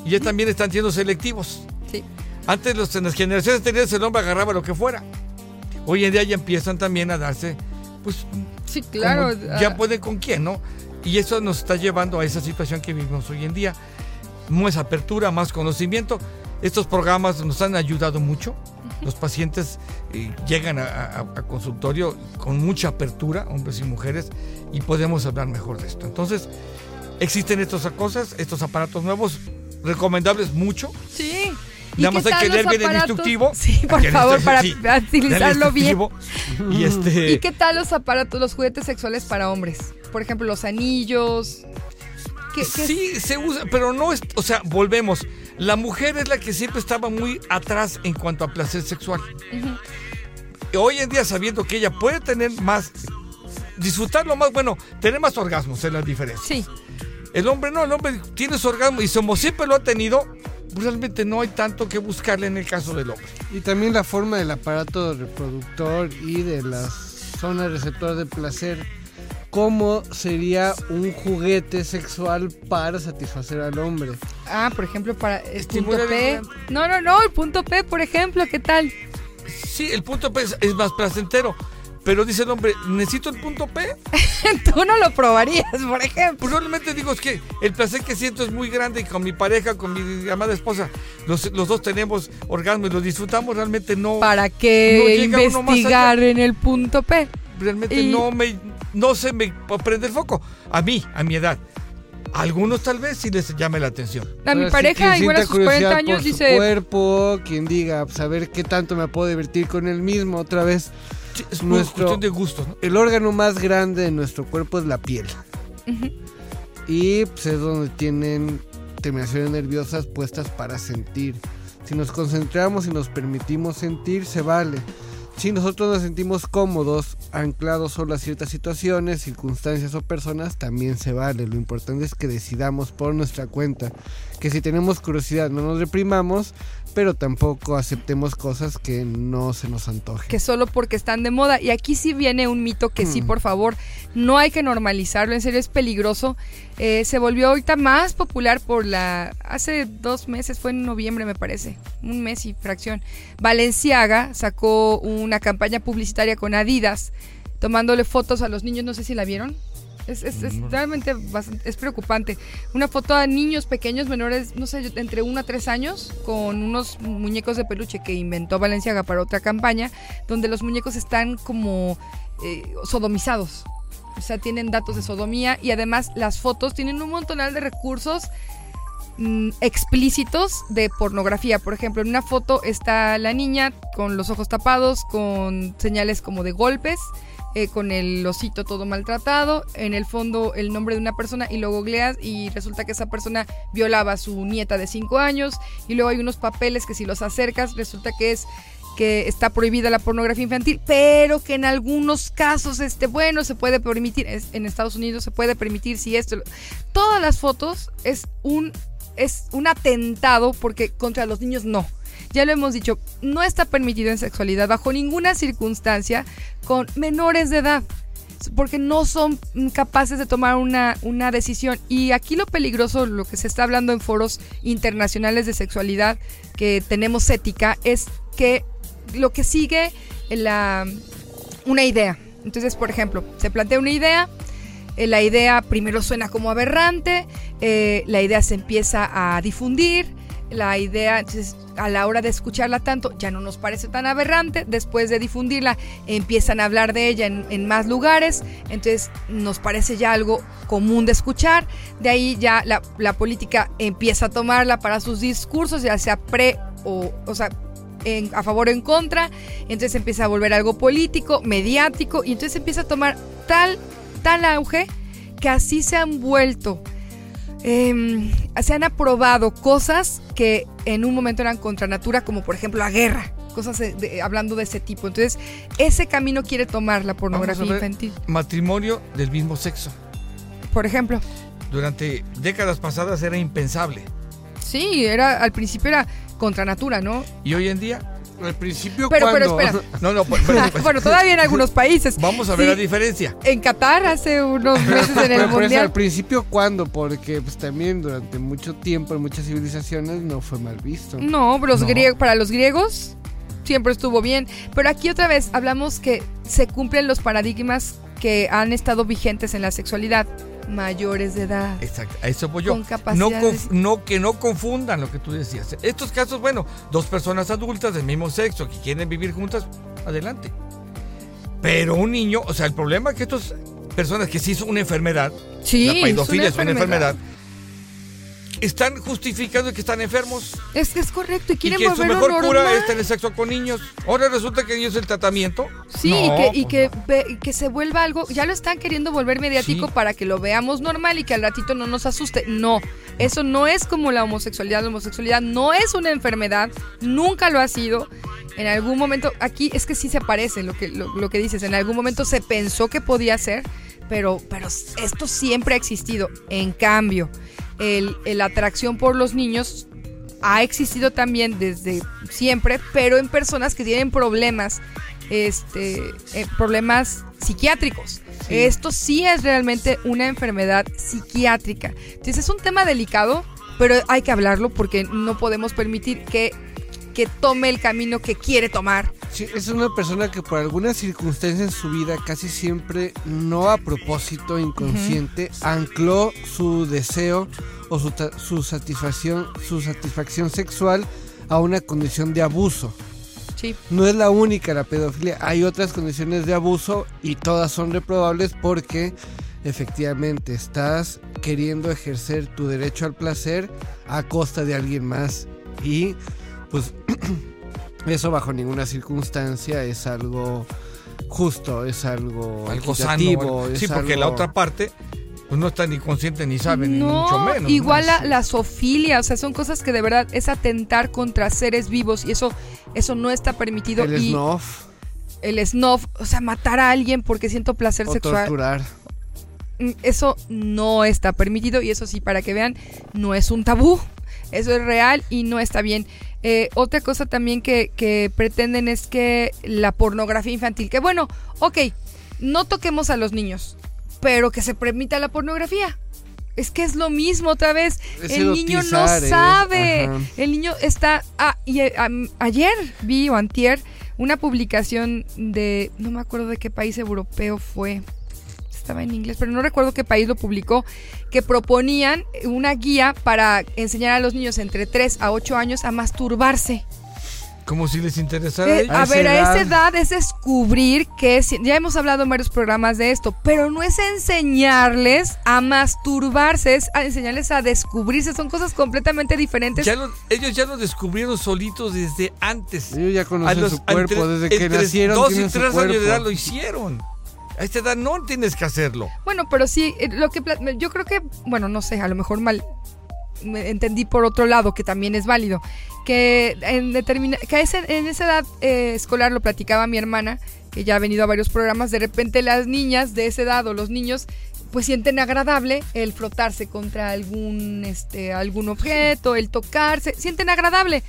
S4: Y ya también están siendo selectivos.
S5: Sí.
S4: Antes los, en las generaciones anteriores el hombre agarraba lo que fuera. Hoy en día ya empiezan también a darse, pues,
S5: Sí, claro.
S4: como ya pueden con quién, ¿no? Y eso nos está llevando a esa situación que vivimos hoy en día. Más apertura, más conocimiento. Estos programas nos han ayudado mucho. Los pacientes eh, llegan a, a- a consultorio con mucha apertura, hombres y mujeres, y podemos hablar mejor de esto. Entonces, existen estas cosas, estos aparatos nuevos, recomendables mucho.
S5: Sí. ¿Y
S4: Nada más hay que leer bien el instructivo.
S5: Sí, por favor, para
S4: sí,
S5: utilizarlo bien.
S4: Y este.
S5: ¿Y qué tal los aparatos, los juguetes sexuales para hombres? Por ejemplo, los anillos. ¿Qué, qué-
S4: Sí, se usa, pero no es, o sea, volvemos. La mujer es la que siempre estaba muy atrás en cuanto a placer sexual. Hoy en día, sabiendo que ella puede tener más, disfrutarlo más, bueno, tener más orgasmos es la diferencia.
S5: Sí,
S4: El hombre no, el hombre tiene su orgasmo y como siempre lo ha tenido, realmente no hay tanto que buscarle en el caso del hombre.
S6: Y también la forma del aparato reproductor y de las zonas receptoras de placer. ¿Cómo sería un juguete sexual para satisfacer al hombre?
S5: Ah, por ejemplo, para el
S4: Estimula
S5: punto P. No, no, no, el punto P, por ejemplo, ¿qué tal?
S4: Sí, el punto P es, es más placentero. Pero dice el hombre, ¿necesito el punto P?
S5: Tú no lo probarías, por ejemplo.
S4: Pues realmente digo, es que el placer que siento es muy grande y con mi pareja, con mi amada esposa, los, los dos tenemos orgasmo y lo disfrutamos, realmente no,
S5: ¿Para
S4: No
S5: qué
S4: más
S5: investigar en el punto P?
S4: realmente
S5: y-
S4: no me, no se me prende el foco. A mí, a mi edad. A algunos tal vez sí les llame la atención.
S5: A mi pareja, igual a sus 40
S6: curiosidad
S5: años,
S6: por su
S5: dice.
S6: cuerpo, quien diga, pues, a ver qué tanto me puedo divertir con él mismo otra vez.
S4: Sí, es
S6: Nuestro-
S4: cuestión de gustos, ¿no?
S6: El órgano más grande de nuestro cuerpo es la piel. Y pues, es donde tienen terminaciones nerviosas puestas para sentir. Si nos concentramos y nos permitimos sentir, se vale. Si nosotros nos sentimos cómodos, anclados solo a ciertas situaciones, circunstancias o personas, también se vale. Lo importante es que decidamos por nuestra cuenta. Que si tenemos curiosidad no nos reprimamos, pero tampoco aceptemos cosas que no se nos antojen.
S5: que solo porque están de moda. Y aquí sí viene un mito que sí, por favor, no hay que normalizarlo, en serio es peligroso. Eh, se volvió ahorita más popular por la... Hace dos meses, fue en noviembre me parece, un mes y fracción. Valenciaga sacó una campaña publicitaria con Adidas, tomándole fotos a los niños, no sé si la vieron. Es, es- es realmente bastante- es preocupante. Una foto a niños pequeños, menores, no sé, entre 1 a 3 años, con unos muñecos de peluche que inventó Valenciaga para otra campaña, donde los muñecos están como eh, sodomizados. O sea, tienen datos de sodomía y además las fotos tienen un montonal de recursos mm, explícitos de pornografía. Por ejemplo, en una foto está la niña con los ojos tapados, con señales como de golpes, eh, con el osito todo maltratado. En el fondo el nombre de una persona y lo googleas y resulta que esa persona violaba a su nieta de 5 años. Y luego hay unos papeles que si los acercas resulta que es que está prohibida la pornografía infantil, pero que en algunos casos, este, bueno, se puede permitir, en Estados Unidos se puede permitir si esto, todas las fotos es un, es un atentado porque contra los niños no. Ya lo hemos dicho, no está permitido en sexualidad bajo ninguna circunstancia con menores de edad porque no son capaces de tomar una, una decisión. Y aquí lo peligroso, lo que se está hablando en foros internacionales de sexualidad que tenemos ética, es que lo que sigue la, una idea. Entonces, por ejemplo, se plantea una idea, eh, la idea primero suena como aberrante, eh, la idea se empieza a difundir, la idea a la hora de escucharla tanto ya no nos parece tan aberrante, después de difundirla empiezan a hablar de ella en, más lugares, entonces nos parece ya algo común de escuchar, de ahí ya la, la política empieza a tomarla para sus discursos, ya sea pre o, o sea, en- a favor o en contra, entonces empieza a volver algo político, mediático, y entonces empieza a tomar tal, tal auge que así se han vuelto. Em, se han aprobado cosas que en un momento eran contra natura, como por ejemplo la guerra, cosas de- de- hablando de ese tipo. Entonces, ese camino quiere tomar la pornografía infantil.
S4: Matrimonio del mismo sexo.
S5: Por ejemplo,
S4: Durante décadas pasadas era impensable.
S5: sí, era al principio era contra natura, ¿no?
S4: Y hoy en día,
S6: Al principio,
S5: Pero, pero
S6: cuando
S5: espera.
S4: no, no, pues, pues, pues,
S5: bueno, todavía en algunos países.
S4: vamos a ver
S5: Sí,
S4: la diferencia.
S5: En Qatar hace unos meses en el
S6: Pero por eso,
S5: mundial.
S6: al principio, ¿cuándo? Porque pues también durante mucho tiempo en muchas civilizaciones no fue mal visto.
S5: No, los
S4: No.
S5: grie- para los griegos siempre estuvo bien. Pero aquí otra vez hablamos que se cumplen los paradigmas que han estado vigentes en la sexualidad. Mayores de edad.
S4: Exacto, a eso voy yo.
S5: Con
S4: No,
S5: capacidades-
S4: conf- no, que no confundan lo que tú decías. Estos casos, bueno, dos personas adultas del mismo sexo que quieren vivir juntas, adelante. Pero un niño, o sea, el problema es que estas personas que sí es una enfermedad,
S5: Sí,
S4: la pedofilia es una
S5: enfermedad.
S4: enfermedad, están justificando que están enfermos
S5: Es que es correcto y
S4: y
S5: quieren
S4: que su
S5: volverlo
S4: mejor
S5: normal.
S4: cura es tener sexo con niños. Ahora resulta que ellos el tratamiento.
S5: Sí,
S4: No,
S5: y, que, y
S4: pues
S5: que,
S4: no.
S5: ve- que se vuelva algo, ya lo están queriendo volver mediático
S4: Sí.
S5: para que lo veamos normal y que al ratito no nos asuste. No, eso no es como la homosexualidad. La homosexualidad no es una enfermedad, nunca lo ha sido. En algún momento, aquí es que sí se parece lo que, lo, lo que dices, en algún momento se pensó que podía ser, pero, pero esto siempre ha existido. En cambio, el, la atracción por los niños ha existido también desde siempre, pero en personas que tienen problemas, este, eh, problemas psiquiátricos. Esto sí es realmente una enfermedad psiquiátrica. Entonces es un tema delicado, pero hay que hablarlo porque no podemos permitir que, que tome el camino que quiere tomar.
S6: Sí, es una persona que por alguna circunstancia en su vida, casi siempre no a propósito, inconsciente, ancló su deseo o su, su satisfacción, su satisfacción sexual a una condición de abuso.
S5: Sí.
S6: No es la única la pedofilia, hay otras condiciones de abuso y todas son reprobables porque efectivamente estás queriendo ejercer tu derecho al placer a costa de alguien más y pues eso bajo ninguna circunstancia es algo justo, es algo,
S4: Algo sano.
S6: es
S4: Sí, porque la otra parte pues no está ni consciente ni sabe, ni mucho menos.
S5: igual
S4: ¿no?
S5: la, la zoofilia, o sea, son cosas que de verdad es atentar contra seres vivos y eso, eso no está permitido.
S6: el
S5: y
S6: snuff
S5: el snuff, o sea, matar a alguien porque siento placer
S6: o
S5: sexual.
S6: torturar.
S5: Mm, Eso no está permitido y eso sí, para que vean, no es un tabú. Eso es real y no está bien. Eh, otra cosa también que, que pretenden es que la pornografía infantil, que bueno, ok, no toquemos a los niños, pero que se permita la pornografía. Es que es lo mismo otra vez.
S6: Es
S5: el niño no sabe.
S6: ajá.
S5: El niño está... Ah, y eh, ayer vi o antier una publicación de... No me acuerdo de qué país europeo fue estaba en inglés, pero no recuerdo qué país lo publicó, que proponían una guía para enseñar a los niños entre 3 a 8 años a masturbarse.
S4: Como si les interesara a
S5: Eh,
S4: ellos.
S5: a
S6: A
S5: ver, a esa
S6: edad.
S5: es descubrir que es- ya hemos hablado en varios programas de esto, pero no es enseñarles a masturbarse, es a enseñarles a descubrirse, son cosas completamente diferentes.
S4: Ya lo- ellos ya lo descubrieron solitos desde antes.
S6: Ellos ya conocen
S4: los-
S6: su cuerpo,
S4: entre-
S6: desde que
S4: entre
S6: nacieron
S4: dos y tres años de edad lo hicieron. A esta edad no tienes que hacerlo.
S5: Bueno, pero sí, eh, lo que yo creo que, bueno, no sé, a lo mejor mal me entendí por otro lado que también es válido, que en, determina que ese, en esa edad eh, escolar lo platicaba mi hermana, que ya ha venido a varios programas, de repente las niñas de esa edad o los niños pues sienten agradable el frotarse contra algún este algún objeto, el tocarse, sienten agradable.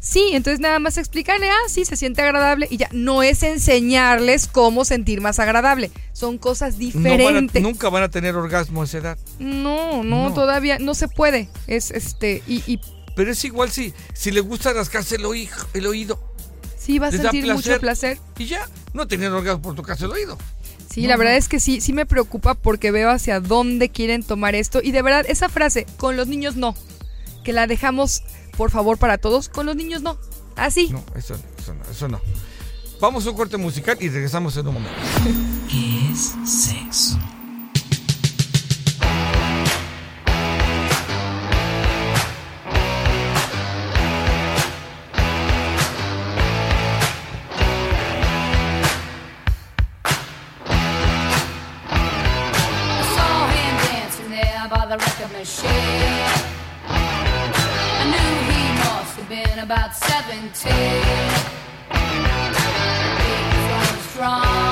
S5: Sí, entonces nada más explicarle, ah, sí, se siente agradable y ya. No es enseñarles cómo sentir más agradable. Son cosas diferentes.
S4: Nunca van a tener orgasmo a esa edad.
S5: No, no, todavía no se puede. Es este, y. y
S4: pero es igual si, si le gusta rascarse el, oído, el oído.
S5: Sí, va a sentir mucho
S4: placer. Y ya, no tener orgasmo por tocarse el oído.
S5: Sí, la verdad es que sí, sí me preocupa porque veo hacia dónde quieren tomar esto. Y de verdad, esa frase, con los niños no, que la dejamos por favor, para todos. Con los niños no. Así.
S4: No, eso no, eso no, eso no. Vamos a un corte musical y regresamos en un momento.
S1: ¿Qué es sexo?
S7: machine. been about 17. Big, strong.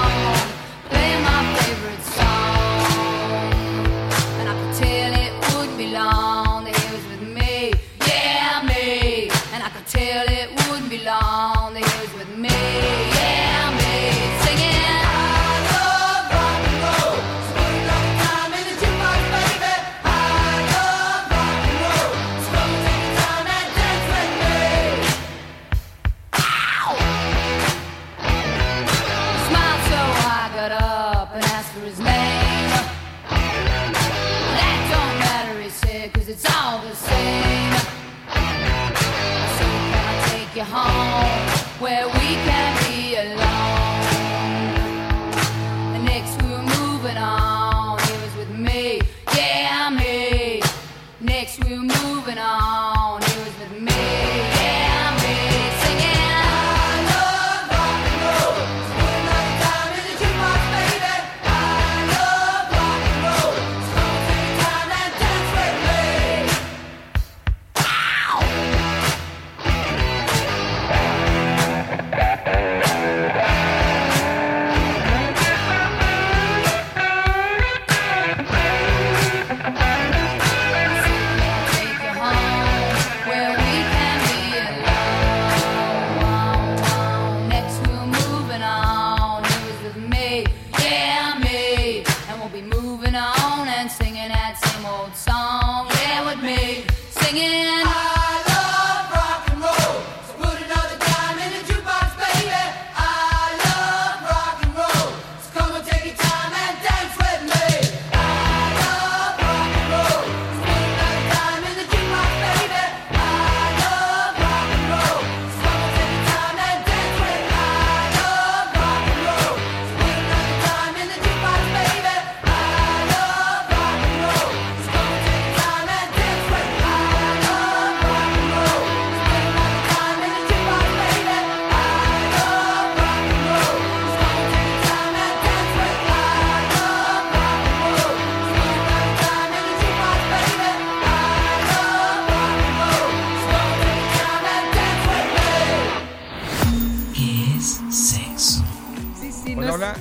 S7: home where we can be alone.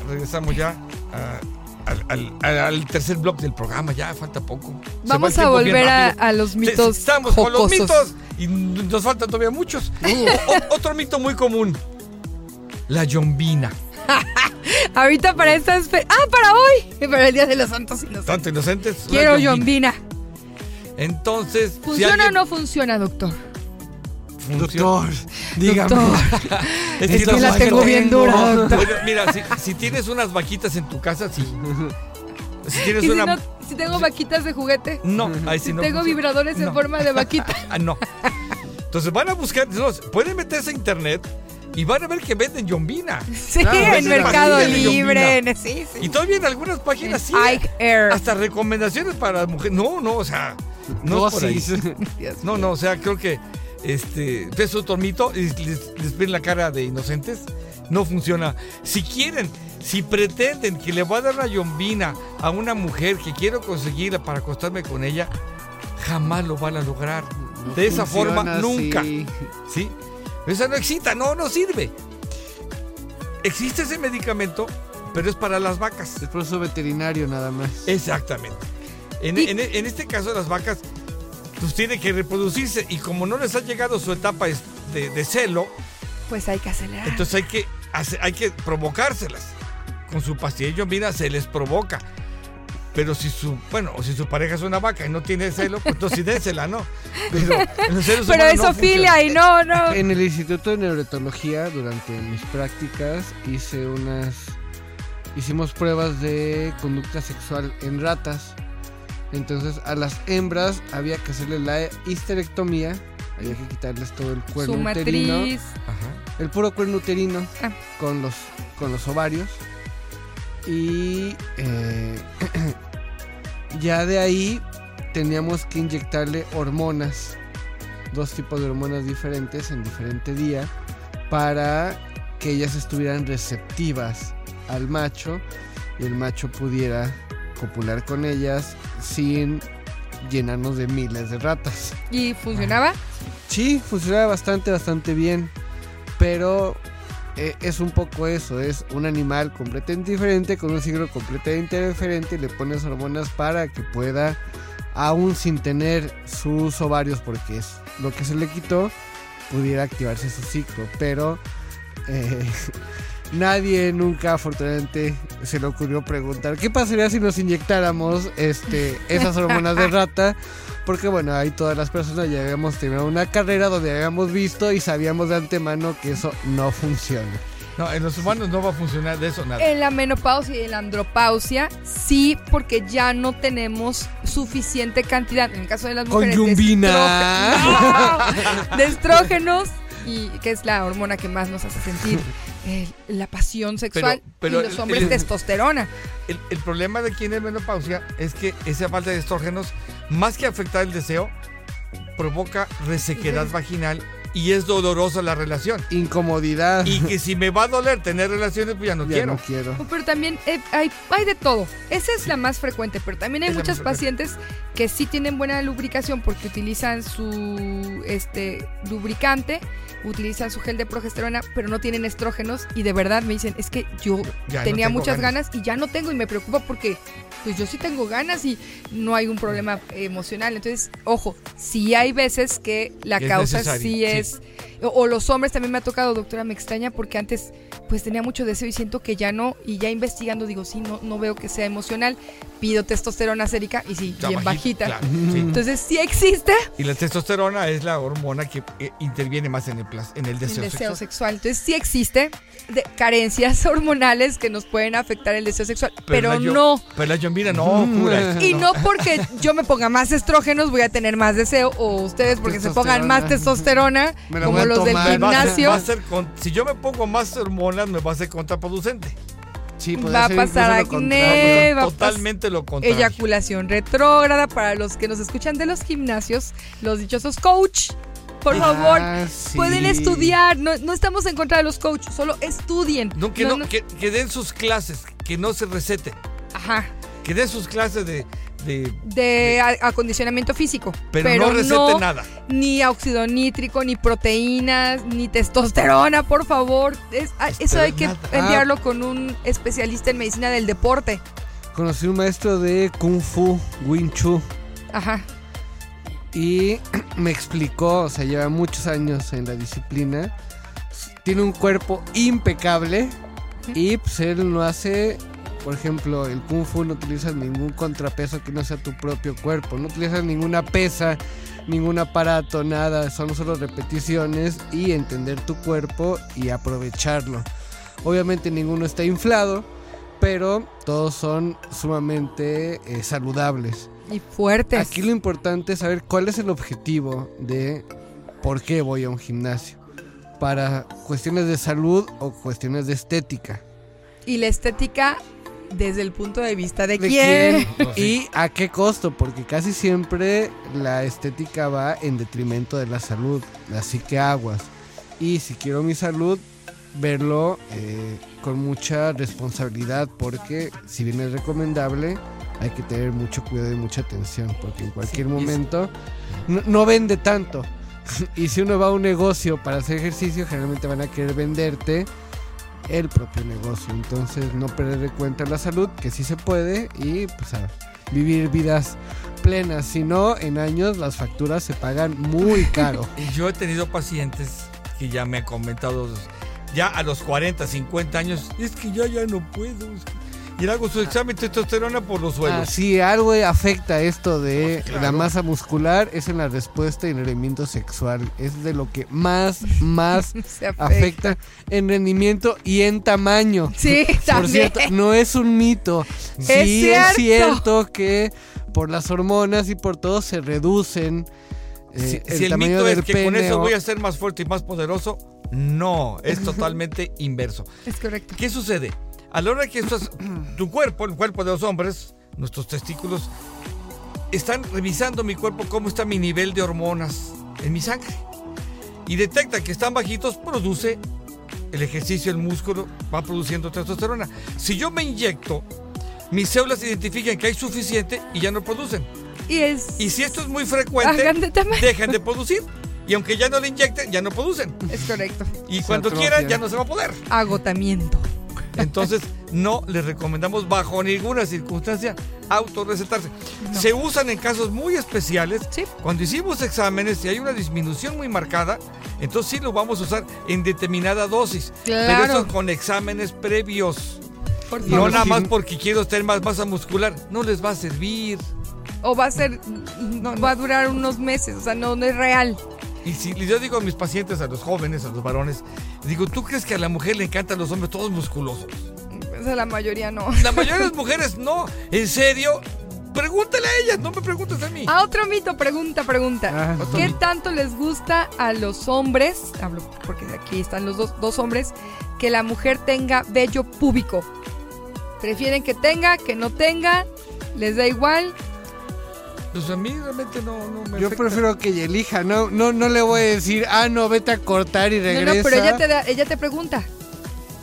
S4: Regresamos ya a- al, al- al- al tercer bloque del programa, ya falta poco.
S5: Vamos a volver a, los mitos.
S4: Estamos con los
S5: jocosos.
S4: mitos y nos faltan todavía muchos. O- otro mito muy común, la yombina.
S5: Ahorita para estas. Ah, para hoy. Para el Día de los Santos Inocentes.
S4: Tanto inocentes.
S5: Quiero
S4: yombina.
S5: yombina.
S4: Entonces, si
S5: ¿Funciona
S4: alguien-
S5: o no funciona, doctor?
S6: Doctor, dígame.
S5: Doctor.
S4: Es
S5: Es
S4: que no
S5: la tengo
S4: no-
S5: bien dura, doctor.
S4: Mira, si, si tienes unas vaquitas en tu casa, sí. Si tienes
S5: ¿Y si,
S4: una.
S5: no- si tengo vaquitas de juguete?
S4: No, ahí sí
S5: Si
S4: no
S5: tengo
S4: funciona.
S5: vibradores en
S4: No.
S5: forma de vaquita.
S4: Ah, no. Entonces van a buscar, no, pueden meterse a internet y van a ver que venden yombina.
S5: Sí,
S6: Claro,
S5: en
S6: venden
S5: Mercado Libre. en- Sí, sí.
S4: Y todavía en algunas páginas sí.
S5: Ike Air.
S4: Hasta recomendaciones para mujeres. No, no, o sea, no es por ahí.
S6: Dosis.
S5: Dios
S4: No, no, o sea, creo que este es otro mito. y Les, les ven la cara de inocentes. No funciona. Si quieren, si pretenden que le voy a dar una yombina a una mujer que quiero conseguirla para acostarme con ella, jamás lo van a lograr.
S6: No
S4: de esa forma, nunca. ¿Sí? Esa no excita, no, no sirve. Existe ese medicamento, pero es para las vacas.
S6: Es proceso veterinario nada más.
S4: Exactamente. En,
S5: Y-
S4: en- en este caso, las vacas pues tienen que reproducirse y como no les ha llegado su etapa de, de celo,
S5: Pues hay que acelerar.
S4: entonces hay que, hace- hay que provocárselas. Con su pastilla de yombina se les provoca. Pero si su, bueno, o si su pareja es una vaca y no tiene celo, pues entonces sí dénsela, ¿no? Pero,
S5: Pero
S4: humanos
S5: es
S4: no
S5: y no, no.
S6: En el Instituto de Neuroetología, durante mis prácticas, hice unas. Hicimos pruebas de conducta sexual en ratas. Entonces, a las hembras había que hacerle la histerectomía. Había que quitarles todo el cuerno
S5: Su
S6: uterino.
S5: matriz.
S4: Ajá.
S6: El puro cuerno uterino
S5: Ah.
S6: con, los, con los ovarios. Y eh, ya de ahí teníamos que inyectarle hormonas. Dos tipos de hormonas diferentes en diferente día. Para que ellas estuvieran receptivas al macho. Y el macho pudiera copular con ellas sin llenarnos de miles de ratas.
S5: ¿Y funcionaba?
S6: Sí, funcionaba bastante, bastante bien. Pero eh, es un poco eso, es un animal completamente diferente, con un ciclo completamente diferente, y le pones hormonas para que pueda, aún sin tener sus ovarios, porque es lo que se le quitó, pudiera activarse su ciclo. Pero eh, nadie nunca, afortunadamente, se le ocurrió preguntar, ¿qué pasaría si nos inyectáramos este, esas hormonas de rata? Porque bueno, ahí todas las personas ya habíamos tenido una carrera donde habíamos visto y sabíamos de antemano que eso no funciona.
S4: No, en los humanos no va a funcionar de eso nada.
S5: En la menopausia y en la andropausia, sí, porque ya no tenemos suficiente cantidad, en el caso de las mujeres, de
S6: Conyumbina.
S5: estrógenos, de estrógenos, y que es la hormona que más nos hace sentir eh, la pasión sexual,
S4: pero
S5: y los hombres
S4: el-
S5: testosterona.
S4: El, el problema de quien es menopausia es que esa falta de estrógenos, más que afectar el deseo, provoca resequedad vaginal y es dolorosa la relación.
S6: Incomodidad.
S4: Y que si me va a doler tener relaciones, pues ya no
S6: ya
S4: quiero.
S6: no quiero.
S5: Pero también eh, hay, hay de todo. Esa es la más frecuente, pero también hay
S4: Es frecuente.
S5: pacientes que sí tienen buena lubricación porque utilizan su este lubricante, utilizan su gel de progesterona, pero no tienen estrógenos y de verdad me dicen, es que yo
S4: Ya
S5: tenía muchas ganas. y ya no tengo y me preocupa porque pues yo sí tengo ganas y no hay un problema emocional. Entonces, ojo, sí hay veces que la
S4: Es
S5: causa
S4: necesario,
S5: sí
S4: sí.
S5: Es o, o los hombres también me ha tocado, doctora, me extraña porque antes pues tenía mucho deseo y siento que ya no y ya investigando digo, sí, no no veo que sea emocional. Pido testosterona sérica y sí,
S4: Está
S5: bien bajita.
S4: claro, sí.
S5: Entonces, sí existe
S4: Y la testosterona es la hormona que eh, interviene más en el, en el
S5: el
S4: deseo, sexual.
S5: sexual. Entonces, sí existe de carencias hormonales que nos pueden afectar el deseo sexual, pero,
S4: la yo-
S5: no
S4: Pero la yombina no, cura. eso
S5: Y
S4: no.
S5: no porque yo me ponga más estrógenos voy a tener más deseo o ustedes porque se pongan más testosterona
S6: Me
S5: como los del
S6: tomar.
S4: Va a ser-
S5: gimnasio
S4: va a ser con- si yo me pongo más hormonas, me va a ser contraproducente.
S6: Sí,
S5: va a pasar acné, va
S4: Totalmente lo contrario.
S5: eyaculación retrógrada para los que nos escuchan de los gimnasios, los dichosos coach. Por
S6: Ah,
S5: favor,
S6: sí.
S5: pueden estudiar, no, no estamos en contra de los coaches, solo estudien.
S4: No, que,
S5: No,
S4: no,
S5: no-
S4: Que, que den sus clases, que no se receten.
S5: Ajá,
S4: Que den sus clases de. De-
S5: acondicionamiento físico.
S4: pero, no receten nada.
S5: ni óxido nítrico, ni proteínas, ni testosterona, por favor. Es- ah, eso hay que enviarlo con un especialista en medicina del deporte.
S6: Conocí un maestro de Kung Fu, Wing Chun.
S5: Ajá.
S6: y me explicó, o sea, lleva muchos años en la disciplina, tiene un cuerpo impecable y pues él no hace, por ejemplo, el kung fu no utilizas ningún contrapeso que no sea tu propio cuerpo, no utilizas ninguna pesa, ningún aparato, nada, son solo repeticiones y entender tu cuerpo y aprovecharlo. Obviamente ninguno está inflado, pero todos son sumamente eh, saludables.
S5: Y fuertes.
S6: Aquí lo importante es saber cuál es el objetivo de por qué voy a un gimnasio. Para cuestiones de salud o cuestiones de estética.
S5: Y la estética desde el punto de vista de,
S6: ¿De
S5: quién.
S6: quién? ¿Y a qué costo? Porque casi siempre la estética va en detrimento de la salud. Así que aguas. Y si quiero mi salud, verlo eh, con mucha responsabilidad. Porque si bien es recomendable, hay que tener mucho cuidado y mucha atención, porque en cualquier
S4: Sí,
S6: momento no, no vende tanto. y si uno va a un negocio para hacer ejercicio, generalmente van a querer venderte el propio negocio. Entonces no perder de cuenta la salud, que sí se puede, y pues a vivir vidas plenas. Si no, en años las facturas se pagan muy caro.
S4: Y Yo he tenido pacientes que ya me han comentado, ya a los 40, 50 años, es que yo ya no puedo. es que-". Y le hago su examen de testosterona por los
S6: Ah,
S4: suelos.
S6: si algo afecta esto de
S4: Pues claro.
S6: la masa muscular es en la respuesta y en el rendimiento sexual. Es de lo que más, más
S5: afecta.
S6: afecta en rendimiento y en tamaño.
S5: Sí,
S6: Por
S5: también.
S6: cierto, no es un mito. Sí
S5: Es
S6: es
S5: cierto.
S6: que por las hormonas y por todo se reducen eh,
S4: si,
S6: el
S4: si el
S6: tamaño
S4: mito
S6: del
S4: es que con eso voy a ser más fuerte y más poderoso, no, es totalmente inverso.
S5: Es correcto.
S4: ¿Qué sucede? A la hora que estás, tu cuerpo, el cuerpo de los hombres, nuestros testículos, están revisando mi cuerpo cómo está mi nivel de hormonas en mi sangre. Y detecta que están bajitos, produce el ejercicio, el músculo, va produciendo testosterona. Si yo me inyecto, mis células identifican que hay suficiente y ya no producen.
S5: Y es.
S4: Y si esto es muy frecuente,
S5: de
S4: dejan de producir. Y aunque ya no le inyecten, ya no producen.
S5: Es correcto.
S4: Y
S6: Se
S4: cuando quieran, ya no se va a poder.
S5: Agotamiento.
S4: Entonces, no les recomendamos bajo ninguna circunstancia autorrecetarse. Se usan en casos muy especiales.
S5: Sí.
S4: Cuando hicimos exámenes y hay una disminución muy marcada, entonces sí lo vamos a usar en determinada dosis. Pero
S5: Claro.
S4: eso con exámenes previos.
S5: Por
S4: No
S5: favor.
S6: los
S4: nada más porque quiero tener más masa muscular. No les va a servir.
S5: O va a ser. Va a durar unos meses. O sea, no, no es real.
S4: Y si yo digo a mis pacientes, a los jóvenes, a los varones, digo, ¿tú crees que a la mujer le encantan los hombres todos musculosos?
S5: Pues a la mayoría no.
S4: La mayoría de las mujeres no. ¿En serio? Pregúntale a ellas, no me preguntes a mí.
S5: Ah, otro mito, pregunta, pregunta.
S6: Ah,
S5: ¿Qué
S4: mito.
S5: tanto les gusta a los hombres, hablo porque aquí están los dos, dos hombres, que la mujer tenga vello púbico? ¿Prefieren que tenga, que no tenga? ¿Les da igual?
S4: Pues a mí realmente no, no me
S6: Yo
S4: afecta.
S6: prefiero que ella elija, no, no, no le voy a decir, ah, no, vete a cortar y regresa.
S5: no, pero ella te, da- ella te pregunta.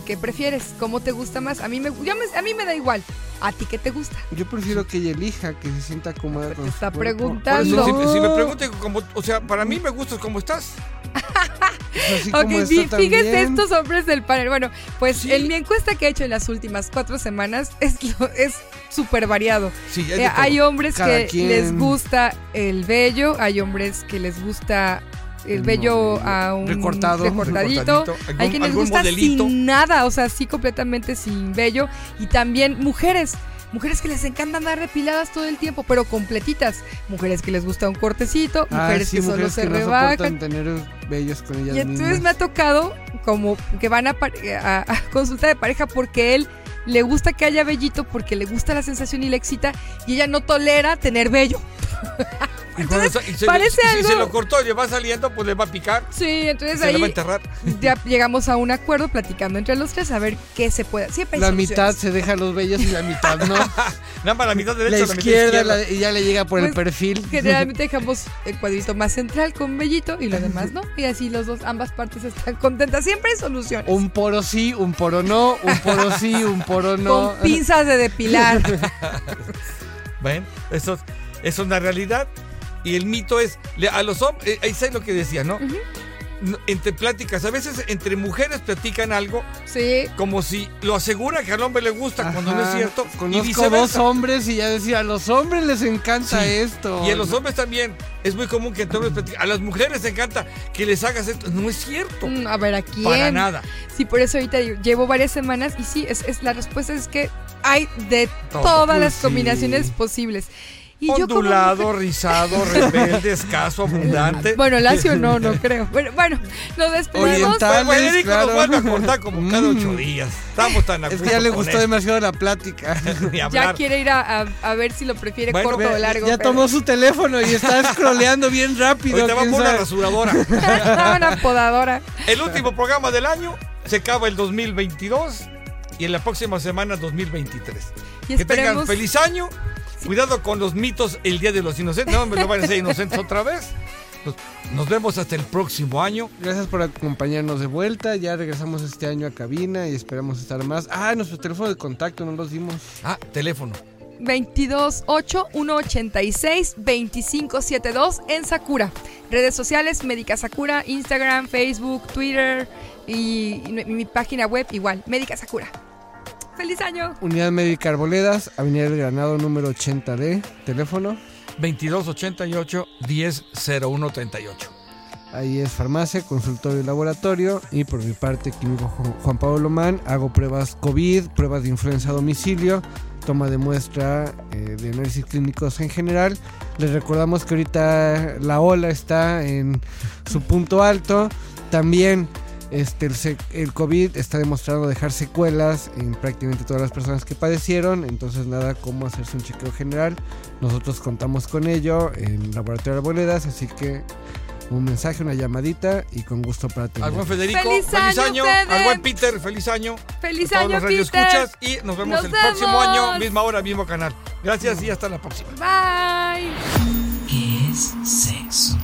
S5: ¿Qué prefieres? ¿Cómo te gusta más? A mí me, yo me- a mí me da igual. ¿A ti qué te gusta?
S6: Yo prefiero que ella elija, que se sienta cómoda con
S5: está preguntando.
S4: Por eso, si, si me preguntan como, o sea, para mí me gustas como estás.
S6: Pues así
S5: Ok,
S6: como
S5: vi-
S6: está
S5: fíjense
S6: también.
S5: estos hombres del panel. Bueno, pues
S4: Sí.
S5: en mi encuesta que he hecho en las últimas cuatro semanas es lo- es súper variado.
S4: Sí, hay
S5: Eh, hay hombres
S6: Cada
S5: que
S6: quien.
S5: les gusta el vello, hay hombres que les gusta el
S6: El
S5: vello a un
S6: Recortado.
S5: recortadito.
S4: Recortadito.
S5: Hay quienes gusta
S4: modelito.
S5: sin nada, o sea, sí completamente sin vello. Y también mujeres. Mujeres que les encanta andar depiladas todo el tiempo, pero completitas. Mujeres que les gusta un cortecito,
S6: Ah,
S5: mujeres
S6: sí,
S5: que solo
S6: mujeres
S5: se
S6: que no
S5: rebajan.
S6: soportan tener bellos con ellas
S5: Y entonces
S6: mismas.
S5: me ha tocado como que van a- a consulta de pareja porque él le gusta que haya vellito, porque le gusta la sensación y le excita, y ella no tolera tener vello.
S4: Y se,
S5: parece
S4: y si se
S5: algo-
S4: lo cortó y le va saliendo, pues le va a picar.
S5: Sí, entonces
S4: se le va a
S5: ahí
S4: enterrar.
S5: ya llegamos a un acuerdo platicando entre los tres a ver qué se puede. Siempre hay
S6: La
S5: soluciones.
S6: mitad se deja los bellos y la mitad no.
S4: Nada más la mitad
S6: la
S4: derecha, la, mitad
S6: izquierda
S4: izquierda.
S6: la- y ya le llega por el
S5: Pues,
S6: perfil.
S5: Generalmente dejamos el cuadrito más central con vellito y lo demás no. Y así los dos, ambas partes están contentas. Siempre hay soluciones.
S6: Un poro sí, un poro no, un poro sí, un poro no.
S5: Con pinzas de depilar.
S4: ¿Ven? Eso, es- eso es una realidad. Y el mito es, a los hombres, ahí sé lo que decía, ¿no? No, Entre pláticas, a veces entre mujeres platican algo
S5: Sí.
S4: como si lo asegura que al hombre le gusta cuando no es
S6: Ajá.
S4: cierto. y
S6: Conozco dos
S4: viceversa.
S6: hombres y ya decía, a los hombres les encanta
S4: Sí.
S6: esto.
S4: Y a los hombres también. Es muy común que entre hombres platiquen. A las mujeres les encanta que les hagas esto. No es cierto.
S5: Mm, A ver, ¿a quién?
S4: Para nada.
S5: Sí, por eso ahorita digo, llevo varias semanas y sí, es, es la respuesta es que hay de
S4: Todo.
S5: todas las
S6: sí.
S5: combinaciones posibles. Y yo como
S4: Ondulado,
S5: mujer-
S4: rizado, rebelde, escaso, abundante.
S5: Bueno, lacio no, no creo. Bueno, bueno, nos despedimos.
S6: Oriental.
S4: Pues Federico
S6: claro.
S4: nos vuelve a contar como cada ocho
S6: Mm.
S4: días. Estamos tan a
S6: Es que ya le gustó
S4: él.
S6: demasiado la plática.
S5: Ya quiere ir a, a- a ver si lo prefiere
S4: Bueno,
S5: corto o largo.
S6: ya
S5: pero-
S6: tomó su teléfono y está scrolleando bien rápido.
S4: Ahorita va
S6: quién
S4: por una rasuradora.
S5: Una podadora.
S4: El último programa del año se acaba el 2022 y en la próxima semana 2023.
S5: Y
S4: Que tengan feliz año. Cuidado con los mitos el Día de los Inocentes. No me lo van a ser inocentes otra vez. Nos, nos vemos hasta el próximo año.
S6: Gracias por acompañarnos de vuelta. Ya regresamos este año a cabina y esperamos estar más. Ah, nuestro teléfono de contacto no los dimos.
S4: Ah, teléfono.
S5: 228-186-2572 en Sakura. Redes sociales, Médica Sakura, Instagram, Facebook, Twitter y, y mi página web igual, Médica Sakura. ¡Feliz año!
S6: Unidad Médica Arboledas, Avenida del Granado número 80D, teléfono.
S4: 2288 100138.
S6: Ahí es farmacia, consultorio y laboratorio. Y por mi parte, químico Ju- Juan Pablo Lomán, hago pruebas COVID, pruebas de influenza a domicilio, toma de muestra eh, de análisis clínicos en general. Les recordamos que ahorita la ola está en su punto alto. También este, el, COVID está demostrando dejar secuelas en prácticamente todas las personas que padecieron. Entonces, nada como hacerse un chequeo general. Nosotros contamos con ello en Laboratorio Arboledas, así que un mensaje, una llamadita y con gusto para
S4: Al
S6: atender.
S4: buen Federico,
S5: ¡Feliz
S4: feliz,
S5: año!
S4: Al buen Peter, feliz año.
S5: ¡Feliz
S4: A todos
S5: año,
S4: los
S5: Peter!
S4: radioescuchas y nos vemos
S5: Nos
S4: el próximo año, misma hora, mismo canal. Gracias y hasta la próxima.
S5: Bye.
S1: ¿Qué es sexo?